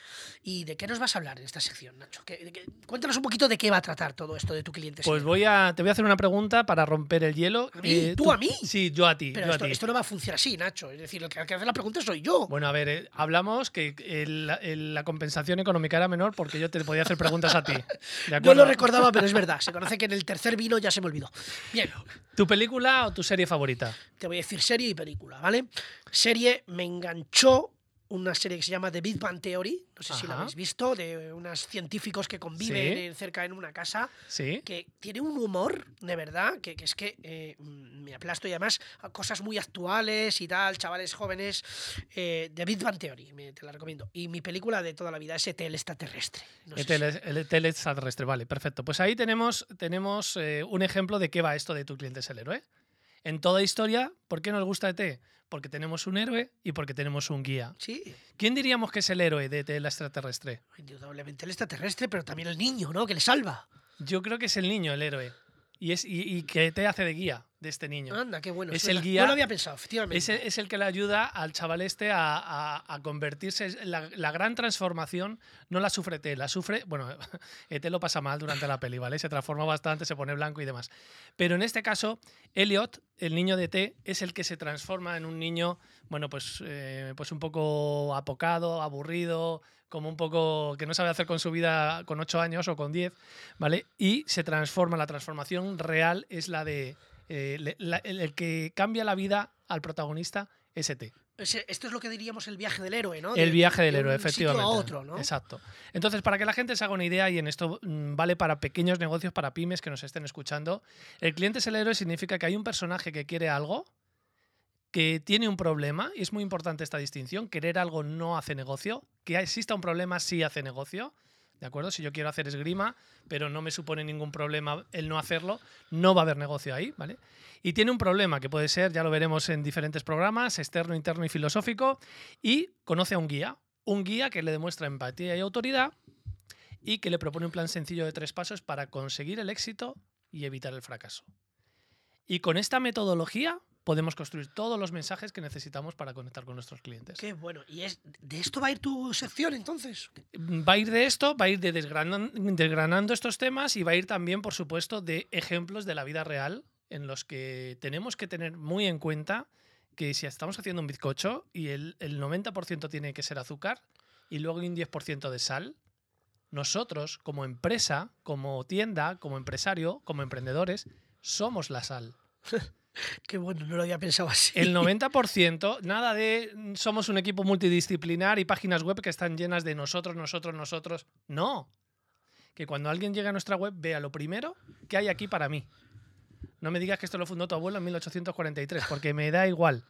¿Y de qué nos vas a hablar en esta sección, Nacho? ¿Qué- qué- Cuéntanos un poquito de qué va a tratar todo esto de tu cliente. Pues voy a, te voy a hacer una pregunta para romper el hielo. ¿A mí? ¿Tú a mí? Sí, yo a ti. Pero yo a esto, ti. esto no va a funcionar así, Nacho. Es decir, el que, hace la pregunta soy yo. Bueno, a ver, eh, hablamos que el- el- la compensación económica era menor porque yo te podía hacer preguntas a ti. ¿de no acuerdo? lo recordaba, pero es verdad. Se conoce que en el tercer vino ya se me olvidó. Bien, ¿Tu película o tu serie favorita? te voy a decir serie y película, ¿vale? Serie me enganchó una serie que se llama The Big Bang Theory, no sé si la habéis visto, de unos científicos que conviven Sí. en- cerca en una casa, Sí. que tiene un humor, de verdad, que, que es que eh, mm, me aplasto y además cosas muy actuales y tal, chavales jóvenes, eh, The Big Bang Theory, me- te la recomiendo. Y mi película de toda la vida es ET, extraterrestre. No si- el tele extraterrestre, vale, perfecto. Pues ahí tenemos, tenemos eh, un ejemplo de qué va esto de tu cliente es el héroe. En toda historia, ¿por qué nos gusta ET? Porque tenemos un héroe y porque tenemos un guía. Sí, ¿Quién diríamos que es el héroe de ET el extraterrestre? indudablemente el extraterrestre, pero también el niño, ¿no? Que le salva. Yo creo que es el niño el héroe. Y, es, y, y que te hace de guía de este niño. Anda, qué bueno. Es suena. el guía- No lo había pensado, efectivamente. Es el, es el que le ayuda al chaval este a, a- a convertirse. La, la gran transformación no la sufre T, la sufre. Bueno, ET lo pasa mal durante la peli, ¿vale? Se transforma bastante, se pone blanco y demás. Pero en este caso, Elliot, el niño de T, es el que se transforma en un niño, bueno, pues, eh, pues un poco apocado, aburrido, como un poco que no sabe hacer con su vida con 8 años o con 10, ¿vale? Y se transforma, la transformación real es la de. Eh, le- la- el, el que cambia la vida al protagonista es ET. Esto es lo que diríamos el viaje del héroe, ¿no? El viaje del de héroe, un sitio efectivamente. a otro, ¿no? Exacto. Entonces, para que la gente se haga una idea, y en esto mm, vale para pequeños negocios, para pymes que nos estén escuchando, el cliente es el héroe significa que hay un personaje que quiere algo, que tiene un problema, y es muy importante esta distinción, querer algo no hace negocio, que exista un problema sí hace negocio. ¿De acuerdo? Si yo quiero hacer esgrima, pero no me supone ningún problema el no hacerlo, no va a haber negocio ahí, ¿vale? Y tiene un problema que puede ser, ya lo veremos en diferentes programas, externo, interno y filosófico, y conoce a un guía, un guía que le demuestra empatía y autoridad y que le propone un plan sencillo de tres pasos para conseguir el éxito y evitar el fracaso. Y con esta metodología podemos construir todos los mensajes que necesitamos para conectar con nuestros clientes. Qué bueno. ¿Y es, de esto va a ir tu sección entonces? Va a ir de esto, va a ir de desgranan- desgranando estos temas y va a ir también, por supuesto, de ejemplos de la vida real en los que tenemos que tener muy en cuenta que si estamos haciendo un bizcocho y el, el 90% tiene que ser azúcar y luego un 10% de sal, nosotros como empresa, como tienda, como empresario, como emprendedores, somos la sal. Qué bueno, no lo había pensado así. El 90%, nada de mm, somos un equipo multidisciplinar y páginas web que están llenas de nosotros, nosotros, nosotros. No. Que cuando alguien llega a nuestra web vea lo primero que hay aquí para mí. No me digas que esto lo fundó tu abuelo en 1843, porque me da igual.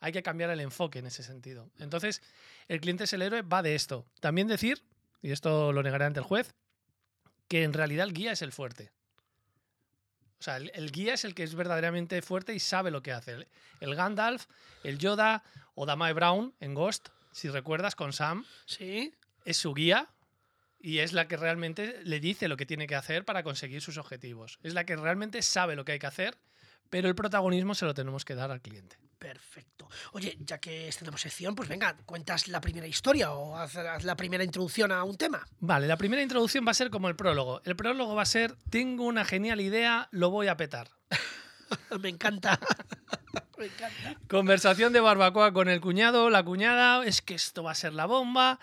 Hay que cambiar el enfoque en ese sentido. Entonces, el cliente es el héroe va de esto. También decir, y esto lo negará ante el juez, que en realidad el guía es el fuerte. O sea, el, el guía es el que es verdaderamente fuerte y sabe lo que hace. El, el Gandalf, el Yoda o Damae Brown en Ghost, si recuerdas, con Sam, Sí. es su guía y es la que realmente le dice lo que tiene que hacer para conseguir sus objetivos. Es la que realmente sabe lo que hay que hacer, pero el protagonismo se lo tenemos que dar al cliente. Perfecto. Oye, ya que tenemos sección, pues venga, cuentas la primera historia o haz, haz la primera introducción a un tema. Vale, la primera introducción va a ser como el prólogo. El prólogo va a ser, tengo una genial idea, lo voy a petar. Me encanta. Me encanta. Conversación de barbacoa con el cuñado, la cuñada, es que esto va a ser la bomba.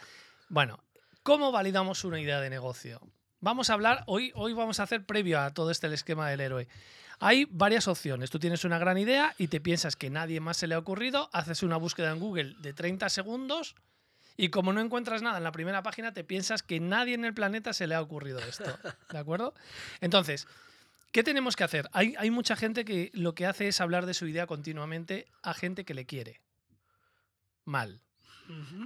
Bueno, ¿cómo validamos una idea de negocio? Vamos a hablar, hoy, hoy vamos a hacer previo a todo este el esquema del héroe. Hay varias opciones. Tú tienes una gran idea y te piensas que nadie más se le ha ocurrido, haces una búsqueda en Google de 30 segundos y como no encuentras nada en la primera página, te piensas que nadie en el planeta se le ha ocurrido esto. ¿De acuerdo? Entonces, ¿qué tenemos que hacer? Hay, hay mucha gente que lo que hace es hablar de su idea continuamente a gente que le quiere. Mal.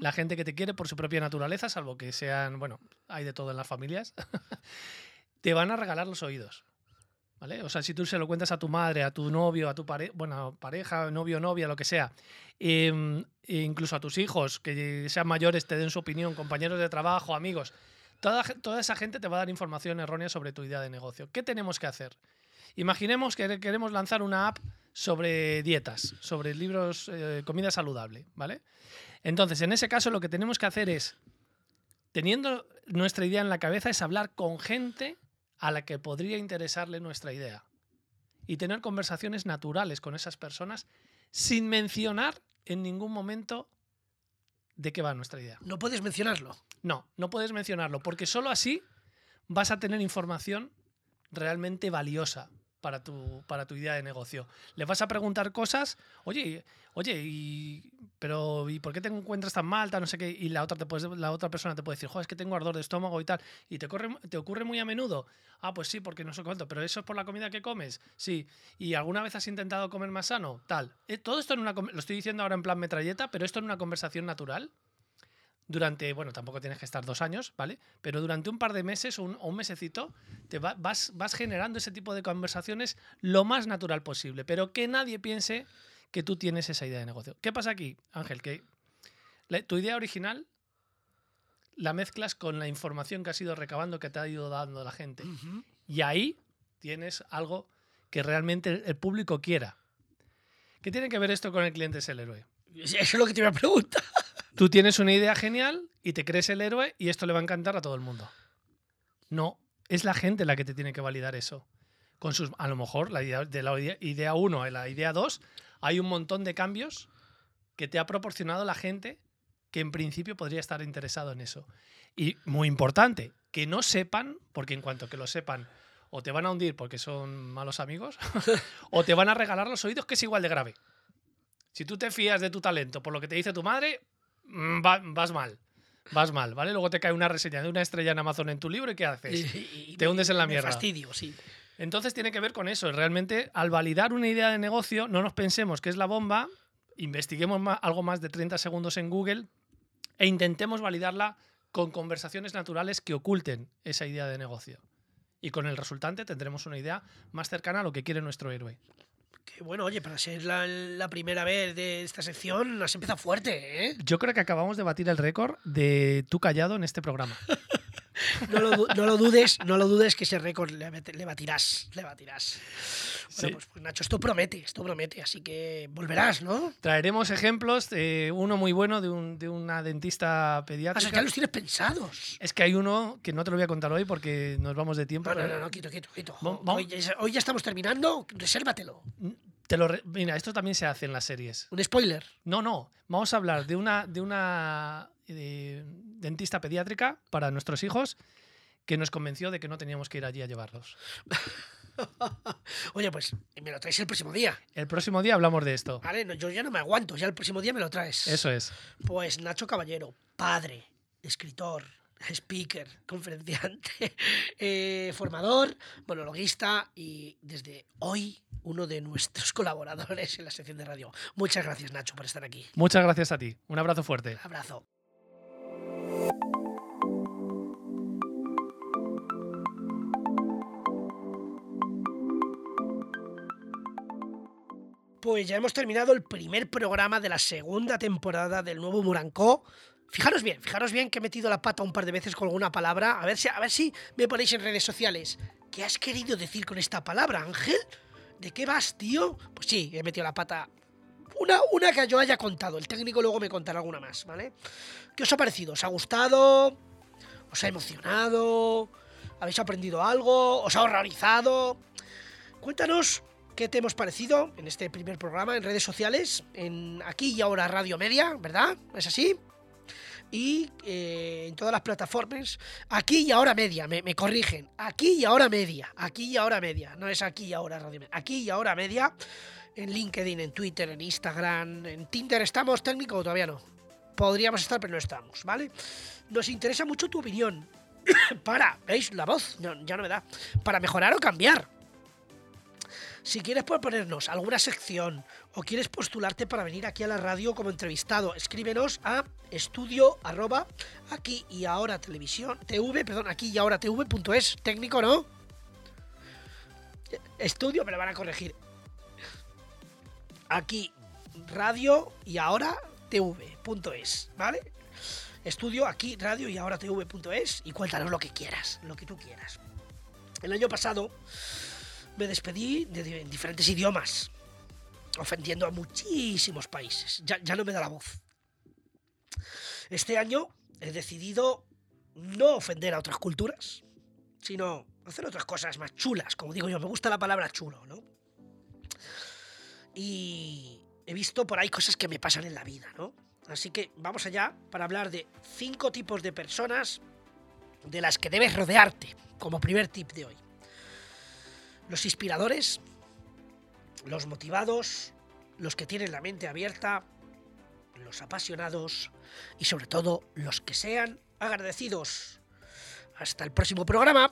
La gente que te quiere por su propia naturaleza, salvo que sean, bueno, hay de todo en las familias, te van a regalar los oídos. ¿Vale? O sea, si tú se lo cuentas a tu madre, a tu novio, a tu pare bueno, pareja, novio, novia, lo que sea, em, e incluso a tus hijos, que sean mayores, te den su opinión, compañeros de trabajo, amigos, toda, toda esa gente te va a dar información errónea sobre tu idea de negocio. ¿Qué tenemos que hacer? Imaginemos que queremos lanzar una app sobre dietas, sobre libros, eh, comida saludable, ¿vale? Entonces, en ese caso, lo que tenemos que hacer es, teniendo nuestra idea en la cabeza, es hablar con gente a la que podría interesarle nuestra idea. Y tener conversaciones naturales con esas personas sin mencionar en ningún momento de qué va nuestra idea. No puedes mencionarlo. No, no puedes mencionarlo, porque solo así vas a tener información realmente valiosa para tu, para tu idea de negocio. Le vas a preguntar cosas, oye, oye, pero ¿y por qué te encuentras tan mal? No sé qué, y la otra, te puedes- la otra persona te puede decir, joder, es que tengo ardor de estómago y tal, y te, corre, te ocurre muy a menudo. Ah, pues sí, porque no sé cuánto, pero eso es por la comida que comes, sí. ¿Y alguna vez has intentado comer más sano? Tal. Eh, todo esto en una, lo estoy diciendo ahora en plan metralleta, pero esto en una conversación natural durante, bueno, tampoco tienes que estar dos años, ¿vale? Pero durante un par de meses o un, o un mesecito te va- vas, vas generando ese tipo de conversaciones lo más natural posible, pero que nadie piense que tú tienes esa idea de negocio. ¿Qué pasa aquí, Ángel? Que la- tu idea original la mezclas con la información que has ido recabando, que te ha ido dando la gente. Y ahí tienes algo que realmente el- el público quiera. ¿Qué tiene que ver esto con el cliente es el héroe? Eso es lo que te iba a preguntar. Tú tienes una idea genial y te crees el héroe y esto le va a encantar a todo el mundo. No, es la gente la que te tiene que validar eso. Con sus, a lo mejor la idea, de la idea- idea 1 a la idea 2 hay un montón de cambios que te ha proporcionado la gente que en principio podría estar interesado en eso. Y muy importante, que no sepan, porque en cuanto que lo sepan, o te van a hundir porque son malos amigos, o te van a regalar los oídos, que es igual de grave. Si tú te fías de tu talento por lo que te dice tu madre, va- vas mal. Vas mal, ¿vale? Luego te cae una reseña de una estrella en Amazon en tu libro y ¿qué haces? Y- y te hundes en la mierda. fastidio, sí. Entonces tiene que ver con eso. Realmente, al validar una idea de negocio, no nos pensemos que es la bomba, investiguemos algo más de 30 segundos en Google e intentemos validarla con conversaciones naturales que oculten esa idea de negocio. Y con el resultante tendremos una idea más cercana a lo que quiere nuestro héroe. Que bueno, oye, para ser la, la primera vez de esta sección, has empezado fuerte, ¿eh? Yo creo que acabamos de batir el récord de tú callado en este programa. No lo, no lo dudes, no lo dudes que ese récord le, batirás, le batirás. Bueno, Sí. pues, pues, Nacho, esto promete, esto promete, así que volverás, ¿no? Traeremos ejemplos, eh, uno muy bueno de, un- de una dentista Ah, o pediátrica. sea, ya los tienes pensados. Es que hay uno que no te lo voy a contar hoy porque nos vamos de tiempo. No, no, no, no, quito, quito, quito. Hoy, ya- hoy ya estamos terminando, resérvatelo. Te lo re- Mira, esto también se hace en las series. Un spoiler. No, no. Vamos a hablar de una, de una eh, dentista pediátrica para nuestros hijos que nos convenció de que no teníamos que ir allí a llevarlos. Oye, pues me lo traes el próximo día, El próximo día hablamos de esto. ¿vale? No, yo ya no me aguanto, ya el próximo día me lo traes. Eso es. Pues Nacho Caballero, padre, escritor, speaker, conferenciante, eh, formador, monologuista y desde hoy uno de nuestros colaboradores en la sección de radio. Muchas gracias Nacho por estar aquí. Muchas gracias a ti. Un abrazo fuerte. Abrazo. Pues ya hemos terminado el primer programa de la segunda temporada del nuevo Murancó. Fijaros bien, fijaros bien que he metido la pata un par de veces con alguna palabra. A ver si, a ver si me ponéis en redes sociales. ¿Qué has querido decir con esta palabra, Ángel? ¿De qué vas, tío? Pues sí, he metido la pata. Una, una que yo haya contado. El técnico luego me contará alguna más, ¿vale? ¿Qué os ha parecido? ¿Os ha gustado? ¿Os ha emocionado? ¿Habéis aprendido algo? ¿Os ha horrorizado? Cuéntanos qué te hemos parecido en este primer programa en redes sociales, en aquí y ahora Radio Media, ¿verdad? ¿Es así? Y eh, en todas las plataformas, aquí y ahora media, me, me corrigen, aquí y ahora media, aquí y ahora media, no es aquí y ahora Radio Media, aquí y ahora media, en LinkedIn, en Twitter, en Instagram, en Tinder, ¿estamos técnico o todavía no? Podríamos estar, pero no estamos, ¿vale? Nos interesa mucho tu opinión. para, ¿veis? La voz, ya no me da. Para mejorar o cambiar. Si quieres proponernos alguna sección o quieres postularte para venir aquí a la radio como entrevistado, escríbenos a estudio arroba aquí y ahora televisión tv, perdón, aquí y ahora tv.es, técnico, ¿no? Estudio, me lo van a corregir. Aquí radio y ahora tv.es, ¿vale? Estudio aquí radio y ahora tv.es y cuéntanos lo que quieras, lo que tú quieras. El año pasado me despedí de, en diferentes idiomas, ofendiendo a muchísimos países. Ya, ya no me da la voz. Este año he decidido no ofender a otras culturas, sino hacer otras cosas más chulas, como digo yo. Me gusta la palabra chulo, ¿no? Y he visto por ahí cosas que me pasan en la vida, ¿no? Así que vamos allá para hablar de cinco tipos de personas de las que debes rodearte, como primer tip de hoy los inspiradores, los motivados, los que tienen la mente abierta, los apasionados y sobre todo los que sean agradecidos. Hasta el próximo programa.